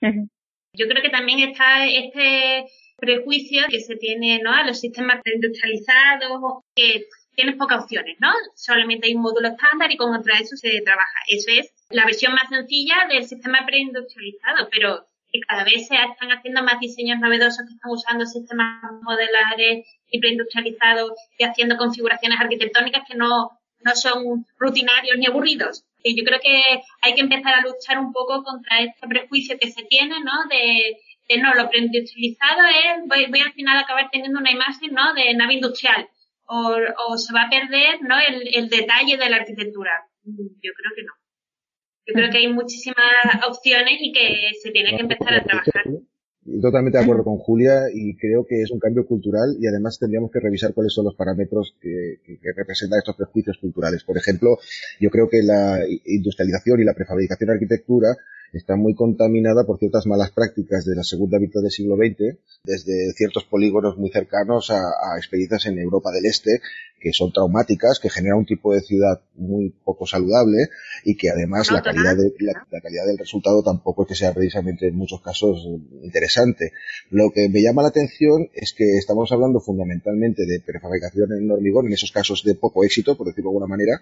E: Yo creo que también está este prejuicio que se tiene ¿no? a los sistemas industrializados, que tienen pocas opciones, ¿no? Solamente hay un módulo estándar y contra eso se trabaja. Eso es la versión más sencilla del sistema preindustrializado, pero cada vez se están haciendo más diseños novedosos que están usando sistemas modelares y preindustrializados y haciendo configuraciones arquitectónicas que no, no son rutinarios ni aburridos. Y yo creo que hay que empezar a luchar un poco contra este prejuicio que se tiene, ¿no? De, de no, lo preindustrializado es, voy, voy al final a acabar teniendo una imagen, ¿no? De nave industrial. O, o se va a perder, ¿no? El, el detalle de la arquitectura. Yo creo que no. Yo creo que hay muchísimas opciones y que se tiene que empezar a trabajar.
D: Totalmente de acuerdo con Julia y creo que es un cambio cultural y además tendríamos que revisar cuáles son los parámetros que, que, representan estos prejuicios culturales. Por ejemplo, yo creo que la industrialización y la prefabricación de arquitectura está muy contaminada por ciertas malas prácticas de la segunda mitad del siglo XX, desde ciertos polígonos muy cercanos a, a experiencias en Europa del Este, que son traumáticas, que generan un tipo de ciudad muy poco saludable y que además la calidad, de, la, calidad del resultado tampoco es que sea precisamente en muchos casos interesante. Lo que me llama la atención es que estamos hablando fundamentalmente de prefabricación en hormigón, en esos casos de poco éxito, por decirlo de alguna manera,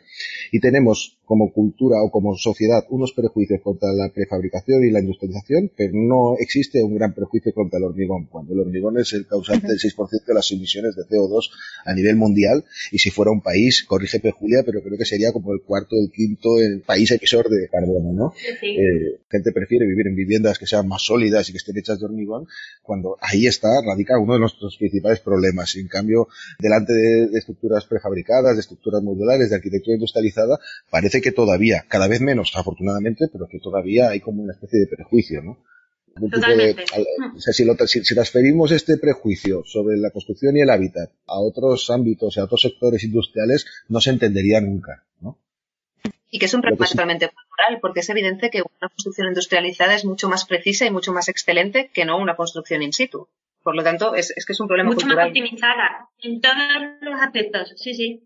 D: y tenemos como cultura o como sociedad unos prejuicios contra la prefabricación y la industrialización, pero no existe un gran prejuicio contra el hormigón, cuando el hormigón es el causante del 6% de las emisiones de CO2 a nivel mundial y si fuera un país, corrígeme Julia, pero creo que sería como el cuarto o el quinto el país emisor de carbono, ¿no?
E: Sí.
D: Eh, gente prefiere vivir en viviendas que sean más sólidas y que estén hechas de hormigón, cuando ahí está, radica uno de nuestros principales problemas. en cambio, delante de, estructuras prefabricadas, de estructuras modulares, de arquitectura industrializada, parece que todavía, cada vez menos, afortunadamente, pero que todavía hay como una especie de prejuicio, ¿no? Si, transferimos este prejuicio sobre la construcción y el hábitat a otros ámbitos y a otros sectores industriales, no se entendería nunca, ¿no?
C: Y que es un problema totalmente cultural, porque es evidente que una construcción industrializada es mucho más precisa y mucho más excelente que no una construcción in situ. Por lo tanto, es, que es un problema
E: mucho
C: cultural.
E: Mucho más optimizada en todos los aspectos, sí, sí.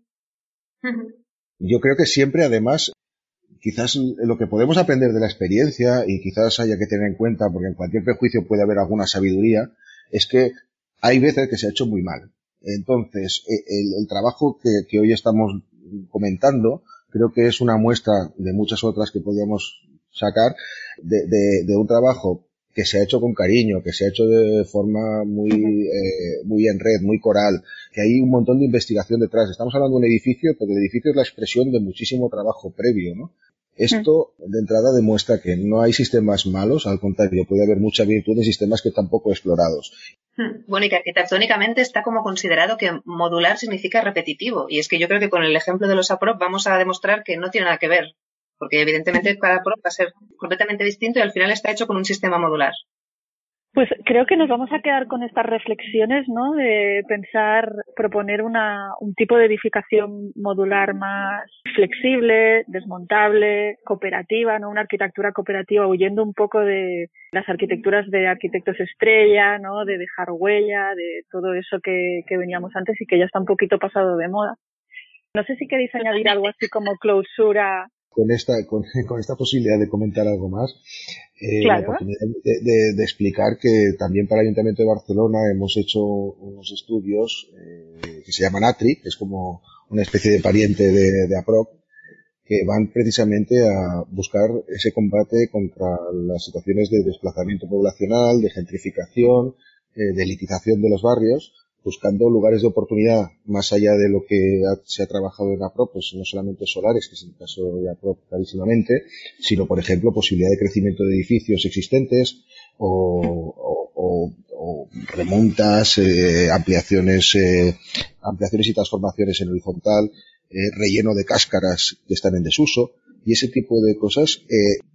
D: Yo creo que siempre, además, quizás lo que podemos aprender de la experiencia y quizás haya que tener en cuenta, porque en cualquier prejuicio puede haber alguna sabiduría, es que hay veces que se ha hecho muy mal. Entonces, e, el, trabajo que, hoy estamos comentando creo que es una muestra de muchas otras que podríamos sacar de, un trabajo que se ha hecho con cariño, que se ha hecho de forma muy, eh, muy en red, muy coral, que hay un montón de investigación detrás. Estamos hablando de un edificio, pero el edificio es la expresión de muchísimo trabajo previo, ¿no? Esto de entrada demuestra que no hay sistemas malos, al contrario, puede haber mucha virtud en sistemas que tampoco explorados.
C: Bueno, y que arquitectónicamente está como considerado que modular significa repetitivo. Y es que yo creo que con el ejemplo de los APROP vamos a demostrar que no tiene nada que ver. Porque evidentemente cada APROP va a ser completamente distinto y al final está hecho con un sistema modular.
A: Pues creo que nos vamos a quedar con estas reflexiones, ¿no? De pensar, proponer una, un tipo de edificación modular más flexible, desmontable, cooperativa, ¿no? Una arquitectura cooperativa, huyendo un poco de las arquitecturas de arquitectos estrella, ¿no? De dejar huella, de todo eso que, que veníamos antes y que ya está un poquito pasado de moda. No sé si queréis añadir algo así como clausura
D: con esta, con, esta posibilidad de comentar algo más, eh, la oportunidad de, explicar que también para el Ayuntamiento de Barcelona hemos hecho unos estudios eh, que se llaman ATRI, que es como una especie de pariente de, de APROC, que van precisamente a buscar ese combate contra las situaciones de desplazamiento poblacional, de gentrificación, eh, de elitización de los barrios, buscando lugares de oportunidad más allá de lo que se ha trabajado en APRO, pues no solamente solares, que es el caso de APRO clarísimamente, sino, por ejemplo, posibilidad de crecimiento de edificios existentes o, remontas, eh, ampliaciones, eh, ampliaciones y transformaciones en horizontal, eh, relleno de cáscaras que están en desuso y ese tipo de cosas.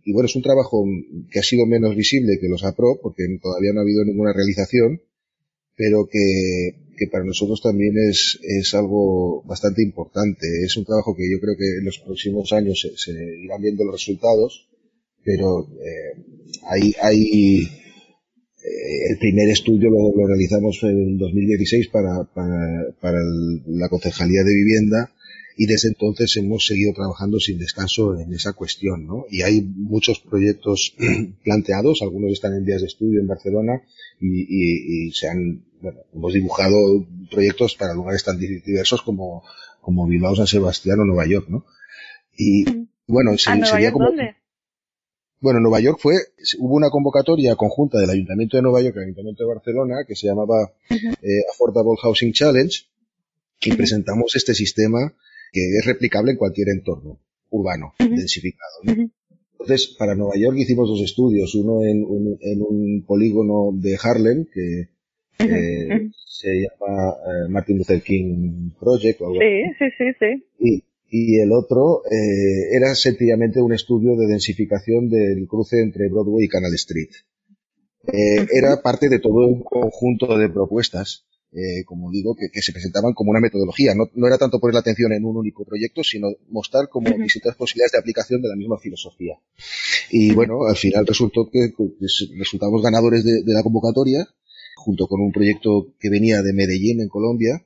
D: y bueno, es un trabajo que ha sido menos visible que los APRO porque todavía no ha habido ninguna realización, pero que, que para nosotros también es, es algo bastante importante. Es un trabajo que yo creo que en los próximos años se, se irán viendo los resultados, pero eh, hay, hay eh, el primer estudio lo, lo, realizamos en 2016 para, para, para la Concejalía de Vivienda y desde entonces hemos seguido trabajando sin descanso en esa cuestión, ¿no? Y hay muchos proyectos planteados, algunos están en días de estudio en Barcelona y, y, y se han, bueno, hemos dibujado proyectos para lugares tan diversos como, como Bilbao, San Sebastián o Nueva York, ¿no? Y bueno,
B: se, sería como... ¿dónde?
D: Bueno, Nueva York fue, hubo una convocatoria conjunta del Ayuntamiento de Nueva York y el Ayuntamiento de Barcelona que se llamaba eh, Affordable Housing Challenge y presentamos este sistema que es replicable en cualquier entorno urbano, densificado. Entonces, para Nueva York hicimos dos estudios, uno en, un polígono de Harlem que eh, se llama eh, Martin Luther King Project o algo
B: Sí, sí, sí, sí.
D: Y, y el otro eh, era sencillamente un estudio de densificación del cruce entre Broadway y Canal Street. Eh, era parte de todo un conjunto de propuestas eh, como digo, que, se presentaban como una metodología. No, no, era tanto poner la atención en un único proyecto, sino mostrar como distintas posibilidades de aplicación de la misma filosofía. Y bueno, al final resultó que, resultamos ganadores de, la convocatoria, junto con un proyecto que venía de Medellín, en Colombia,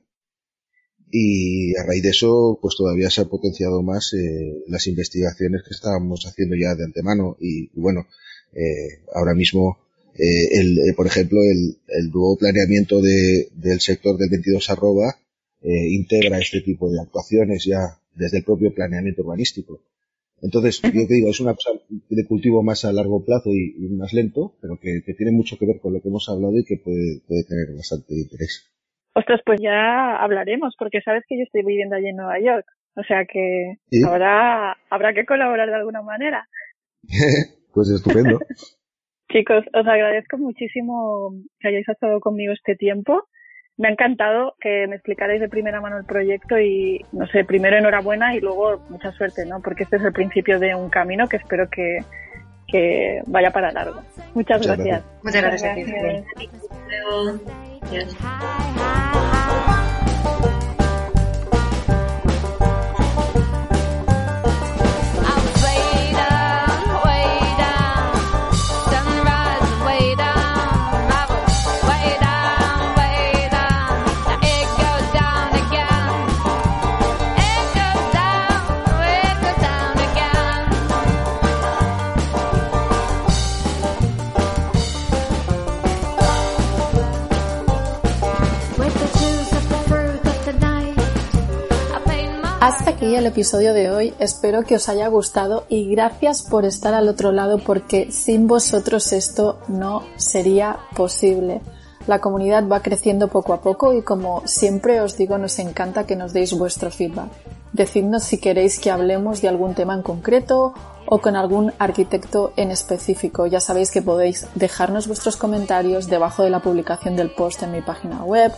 D: y a raíz de eso, pues todavía se han potenciado más eh, las investigaciones que estábamos haciendo ya de antemano. Y, bueno, eh, ahora mismo eh, el, eh, por ejemplo, el, el nuevo planeamiento de, del sector del 22 arroba eh, integra este tipo de actuaciones ya desde el propio planeamiento urbanístico. Entonces, yo te digo, es una cosa de cultivo más a largo plazo y, más lento, pero que, que, tiene mucho que ver con lo que hemos hablado y que puede, puede tener bastante interés.
B: Ostras, pues ya hablaremos, porque sabes que yo estoy viviendo allí en Nueva York. O sea que habrá, habrá que colaborar de alguna manera.
D: pues estupendo.
B: Chicos, os agradezco muchísimo que hayáis estado conmigo este tiempo. Me ha encantado que me explicarais de primera mano el proyecto y, no sé, primero enhorabuena y luego mucha suerte, ¿no? Porque este es el principio de un camino que espero que, que vaya para largo. Muchas, gracias.
C: Muchas gracias.
A: Hasta aquí el episodio de hoy, espero que os haya gustado y gracias por estar al otro lado porque sin vosotros esto no sería posible. La comunidad va creciendo poco a poco y como siempre os digo nos encanta que nos deis vuestro feedback. Decidnos si queréis que hablemos de algún tema en concreto o con algún arquitecto en específico. Ya sabéis que podéis dejarnos vuestros comentarios debajo de la publicación del post en mi página web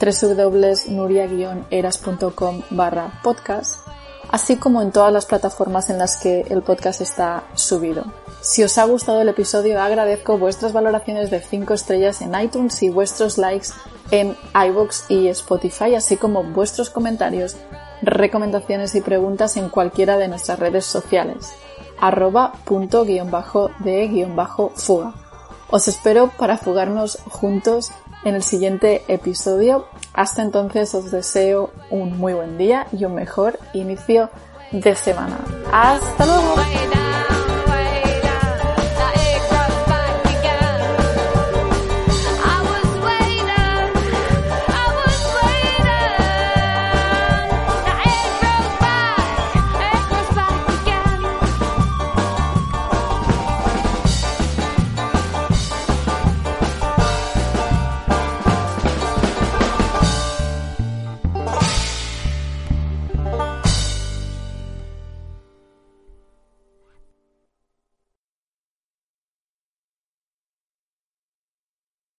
A: www.nuria-eras.com barra podcast, así como en todas las plataformas en las que el podcast está subido. Si os ha gustado el episodio, agradezco vuestras valoraciones de 5 estrellas en iTunes y vuestros likes en iVoox y Spotify, así como vuestros comentarios, recomendaciones y preguntas en cualquiera de nuestras redes sociales arroba punto bajo de guion bajo fuga. Os espero para fugarnos juntos en el siguiente episodio. Hasta entonces os deseo un muy buen día y un mejor inicio de semana. ¡Hasta luego!